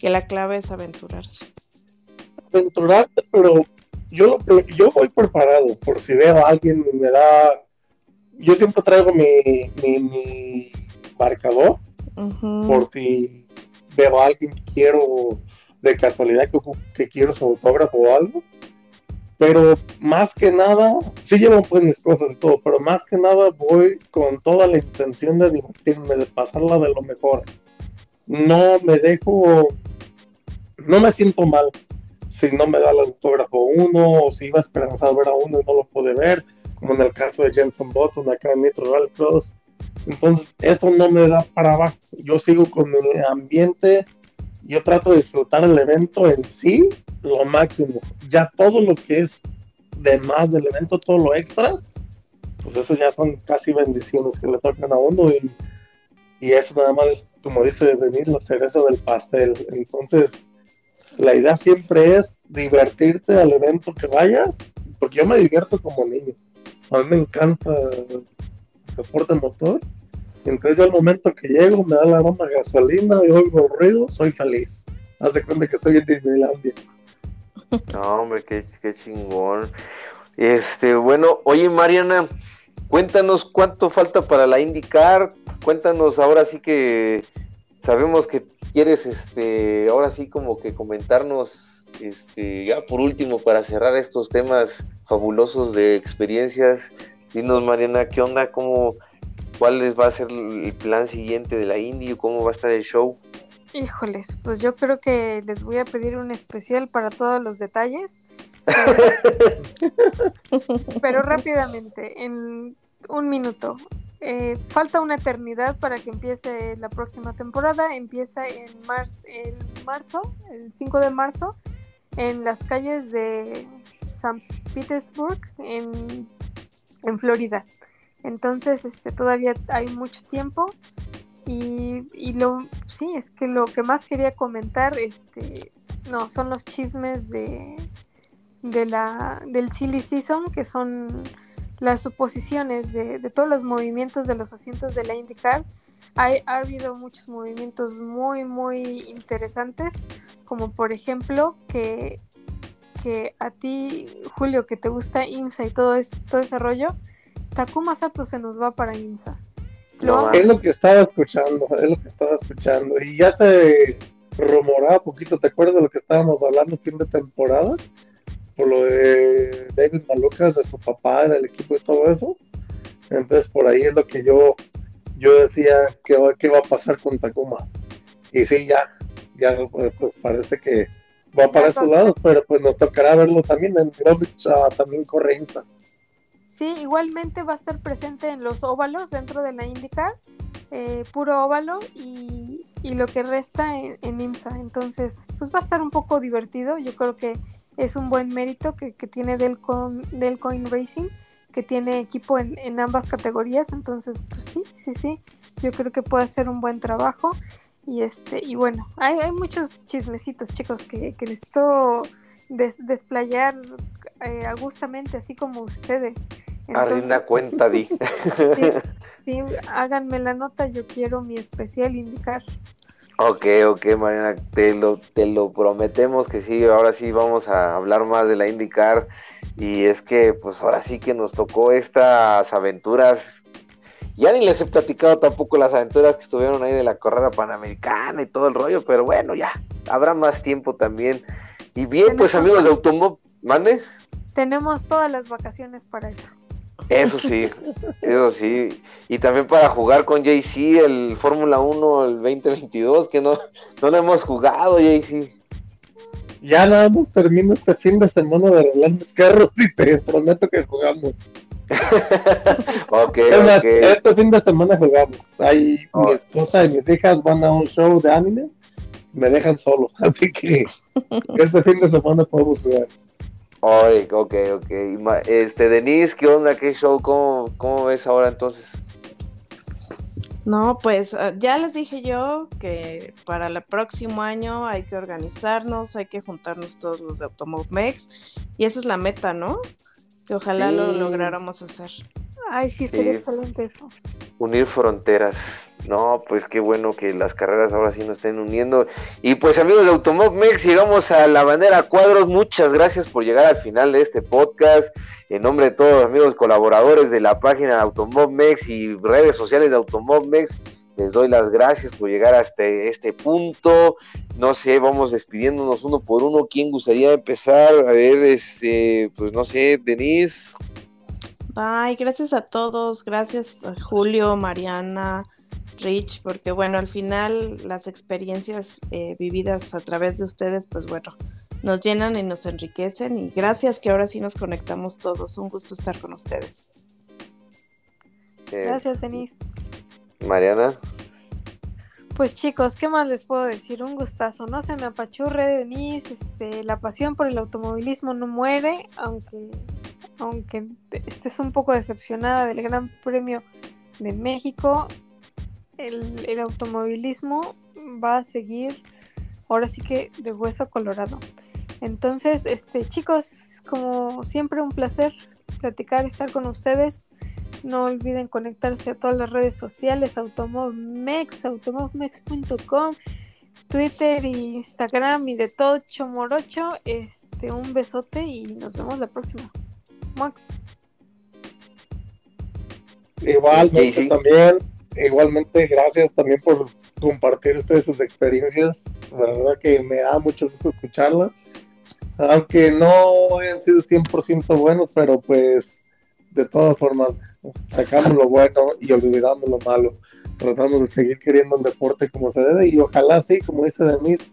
la clave es aventurarse. Aventurarte, pero yo, yo voy preparado, por si veo a alguien me da yo siempre traigo mi, mi, marcador por si veo a alguien que quiero de casualidad que, que quiero su autógrafo o algo. Pero más que nada, sí llevo pues mis cosas y todo, pero más que nada voy con toda la intención de divertirme, de pasarla de lo mejor. No me dejo, no me siento mal si no me da el autógrafo uno, o si iba esperanzado ver a uno y no lo pude ver, como en el caso de Jenson Button acá en Nitro Rally Cross. Entonces, eso no me da para abajo. Yo sigo con mi ambiente, yo trato de disfrutar el evento en sí lo máximo. Ya todo lo que es de más del evento, todo lo extra, pues eso ya son casi bendiciones que le tocan a uno y, y eso nada más es, como dice Denis, la cereza del pastel. Entonces, la idea siempre es divertirte al evento que vayas, porque yo me divierto como niño. A mí me encanta el deporte motor. Entonces yo al momento que llego me da la aroma gasolina y oigo ruido, soy feliz. Haz de cuenta que estoy en Disneylandia. No, hombre, qué, qué chingón. Este, bueno, oye Mariana, cuéntanos cuánto falta para la IndyCar. Cuéntanos ahora sí que sabemos que quieres, este, ahora sí como que comentarnos este, ya por último, para cerrar estos temas fabulosos de experiencias, dinos Mariana, ¿qué onda? ¿Cómo, ¿Cuál va a ser el plan siguiente de la Indy? ¿Cómo va a estar el show? Híjoles, pues yo creo que les voy a pedir un especial para todos los detalles. Pero, rápidamente, en un minuto. Eh, falta una eternidad para que empiece la próxima temporada. Empieza en, en marzo, el 5 de marzo, en las calles de San Petersburg, en, en Florida. Entonces, este, todavía hay mucho tiempo. Y, y, lo, sí, es que lo que más quería comentar, este, no, son los chismes de, de la, del Silly Season, que son las suposiciones de, de todos los movimientos de los asientos de la IndyCar. Hay, ha habido muchos movimientos muy, muy interesantes, como por ejemplo que, que a ti, Julio, que te gusta IMSA y todo, es, todo ese rollo, Takuma Sato se nos va para IMSA. es lo que estaba escuchando, es lo que estaba escuchando. Y ya se rumoraba poquito, ¿te acuerdas de lo que estábamos hablando fin de temporada? por lo de David Malucas, de su papá, del equipo y todo eso. Entonces por ahí es lo que yo, yo decía que qué va a pasar con Takuma. Y sí, ya, ya pues, parece que va para esos lados, pero pues nos tocará verlo también en Grovich, también corre IMSA. Sí, igualmente va a estar presente en los óvalos dentro de la IndyCar, eh, puro óvalo y, y, lo que resta en, en, IMSA. Entonces, pues va a estar un poco divertido. Yo creo que es un buen mérito que, tiene del, del Coin Racing, que tiene equipo en, ambas categorías, entonces pues sí, sí, sí, yo creo que puede hacer un buen trabajo. Y este, y bueno, hay, hay muchos chismecitos, chicos, que, que desplayar eh, agustamente, así como ustedes. Entonces, cuenta, Di. sí, háganme la nota, yo quiero mi especial indicar. Ok, ok, Mariana, te lo, te lo prometemos que sí, ahora sí vamos a hablar más de la IndyCar y es que pues ahora sí que nos tocó estas aventuras, ya ni les he platicado tampoco las aventuras que estuvieron ahí de la carrera panamericana y todo el rollo, pero bueno, ya, habrá más tiempo también. Y bien, pues amigos de Automóvil, mande. Tenemos todas las vacaciones para eso. Eso sí, eso sí. Y también para jugar con JC el Fórmula 1 el 2022, que no, no lo hemos jugado, JC. Ya nada más termino este fin de semana de arreglar mis carros y te prometo que jugamos. ok, Este fin de semana jugamos. Ahí mi esposa y mis hijas van a un show de anime, me dejan solo, así que este fin de semana podemos jugar. Ay, ok, ok. Este, Denise, ¿qué onda? ¿Qué show? ¿Cómo, cómo ves ahora entonces? No, pues ah, ya les dije yo que para el próximo año hay que organizarnos, hay que juntarnos todos los de Automovemex y esa es la meta, ¿no? Que ojalá lo lográramos hacer. Ay, sí, estaría excelente eso. Unir fronteras. No, pues qué bueno que las carreras ahora sí nos estén uniendo. Y pues amigos de Automob llegamos a la bandera cuadros. Muchas gracias por llegar al final de este podcast. En nombre de todos los amigos colaboradores de la página de Automob y redes sociales de Automob les doy las gracias por llegar hasta este punto. No sé, vamos despidiéndonos uno por uno. ¿Quién gustaría empezar? A ver, este, pues no sé, Denise. Ay, gracias a todos, gracias a Julio, Mariana, Rich, porque bueno, al final las experiencias eh, vividas a través de ustedes, pues bueno, nos llenan y nos enriquecen y gracias que ahora sí nos conectamos todos. Un gusto estar con ustedes. Eh, gracias, Denise. Mariana. Pues chicos, ¿qué más les puedo decir? Un gustazo, no se me apachurre, Denise, este, la pasión por el automovilismo no muere, aunque, aunque estés un poco decepcionada del Gran Premio de México, el, automovilismo va a seguir ahora sí que de hueso colorado. Entonces, este chicos, como siempre un placer platicar, estar con ustedes. No olviden conectarse a todas las redes sociales, Automovmex, automovmex.com, Twitter, Instagram y de todo chomorocho. Este, un besote y nos vemos la próxima. Max. Igual, también igualmente, gracias también por compartir ustedes sus experiencias. La verdad que me da mucho gusto escucharlas. Aunque no hayan sido 100% buenos, pero pues de todas formas sacamos lo bueno y olvidamos lo malo. tratamos de seguir queriendo el deporte como se debe y ojalá sí, como dice Denise,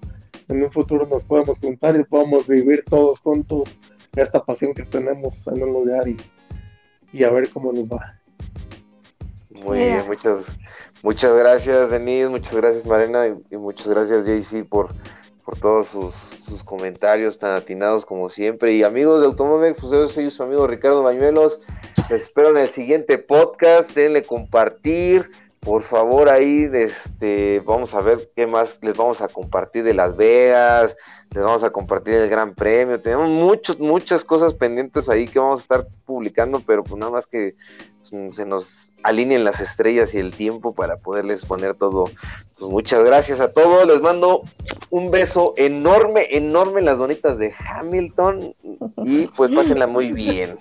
en un futuro nos podamos juntar y podamos vivir todos juntos esta pasión que tenemos en un lugar y, y a ver cómo nos va. Muy bien, muchas, muchas gracias Denise, muchas gracias Marina y, muchas gracias JC por, por todos sus, sus, comentarios tan atinados como siempre. Y amigos de Automóvil, pues yo soy su amigo Ricardo Bañuelos. Les espero en el siguiente podcast. Denle compartir. Por favor, ahí este, vamos a ver qué más les vamos a compartir de Las Vegas, les vamos a compartir el Gran Premio. Tenemos muchos, muchas cosas pendientes ahí que vamos a estar publicando, pero pues nada más que se nos alineen las estrellas y el tiempo para poderles poner todo. Pues muchas gracias a todos. Les mando un beso enorme, enorme en las donitas de Hamilton y pues pásenla muy bien.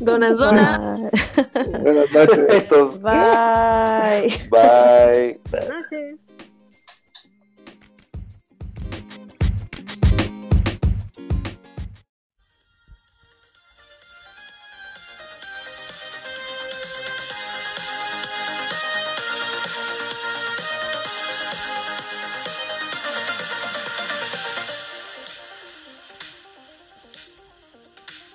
Donas, donas. Buenas noches. Bye. Bye. Buenas noches.